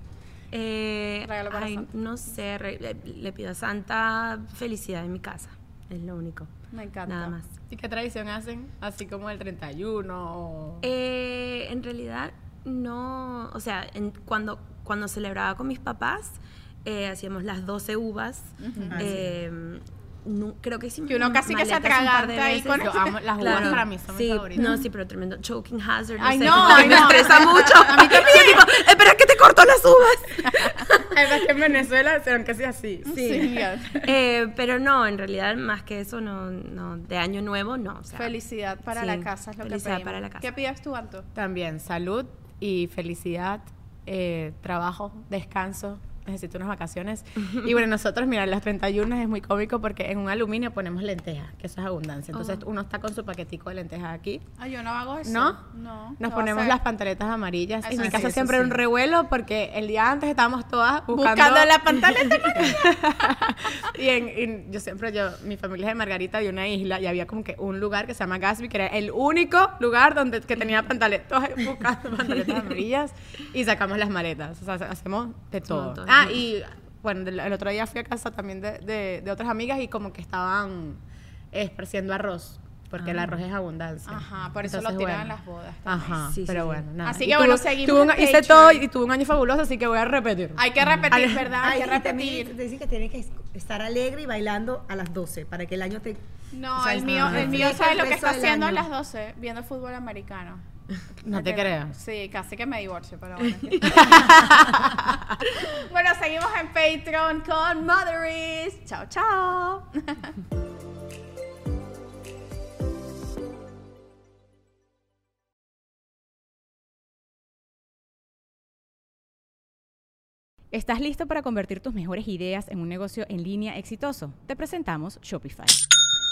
Eh, Regalo para ay, Santa. no sé, re- le, le pido a Santa felicidad en mi casa. Es lo único. Me encanta. Nada más. ¿Y qué tradición hacen? Así como el 31 o... Eh, en realidad, no. O sea, en- cuando, cuando celebraba con mis papás, eh, hacíamos las 12 uvas. Sí. Nu- creo que hicimos Que uno casi que se atraganta ahí veces. con Yo amo las uvas Claro. para mí son mis sí, favoritas. No, sí, pero tremendo choking hazard. Ay, sé, no, ay, me no. estresa mucho. <laughs> A mí también. <laughs> tipo, espera que te corto las uvas. <laughs> Además que en Venezuela serán casi así. Sí. Eh, pero no, en realidad, más que eso, no, no de año nuevo, no. o sea, Felicidad para sí, la casa es lo felicidad que pedimos. para la casa. ¿Qué pides tú, Anto? También salud y felicidad, eh, trabajo, descanso. Necesito unas vacaciones. <laughs> Y bueno, nosotros, mira, las 31 es muy cómico porque en un aluminio ponemos lentejas, que eso es abundancia. Entonces Oh. uno está con su paquetico de lentejas aquí. Ah, yo no hago eso. ¿No? No. Nos ¿Qué va a ponemos las pantaletas amarillas. Eso en mi sí, casa eso siempre sí. un revuelo porque el día antes estábamos todas buscando, Buscando la pantaleta <laughs> y, en, y yo siempre, yo, mi familia es de Margarita de una isla y había como que un lugar que se llama Gatsby, que era el único lugar donde que tenía pantaletas, <laughs> buscando pantaletas amarillas y sacamos las maletas. O sea, hacemos de todo. Ah, y bueno, el, otro día fui a casa también de, de, de otras amigas y como que estaban esparciendo arroz. Porque el arroz es abundancia. Ajá, por eso lo Entonces, tiran en bueno. las bodas. también. Ajá, Sí, pero sí. bueno, nada. Así Y que bueno, seguimos un- hice Patreon. todo y tuve un año fabuloso, así que voy a repetir. Hay que repetir, Ay, ¿verdad? Ay, Hay que y repetir. te dicen que tienes que estar alegre y bailando a las 12 para que el año te... No, o sea, el mío, el mío sabe lo que está haciendo a las 12, viendo fútbol americano. <laughs> No te creo. Sí, casi que me divorcio, pero bueno. <laughs> bueno, seguimos en Patreon con Motheries. Chao, chao. ¿Estás listo para convertir tus mejores ideas en un negocio en línea exitoso? Te presentamos Shopify.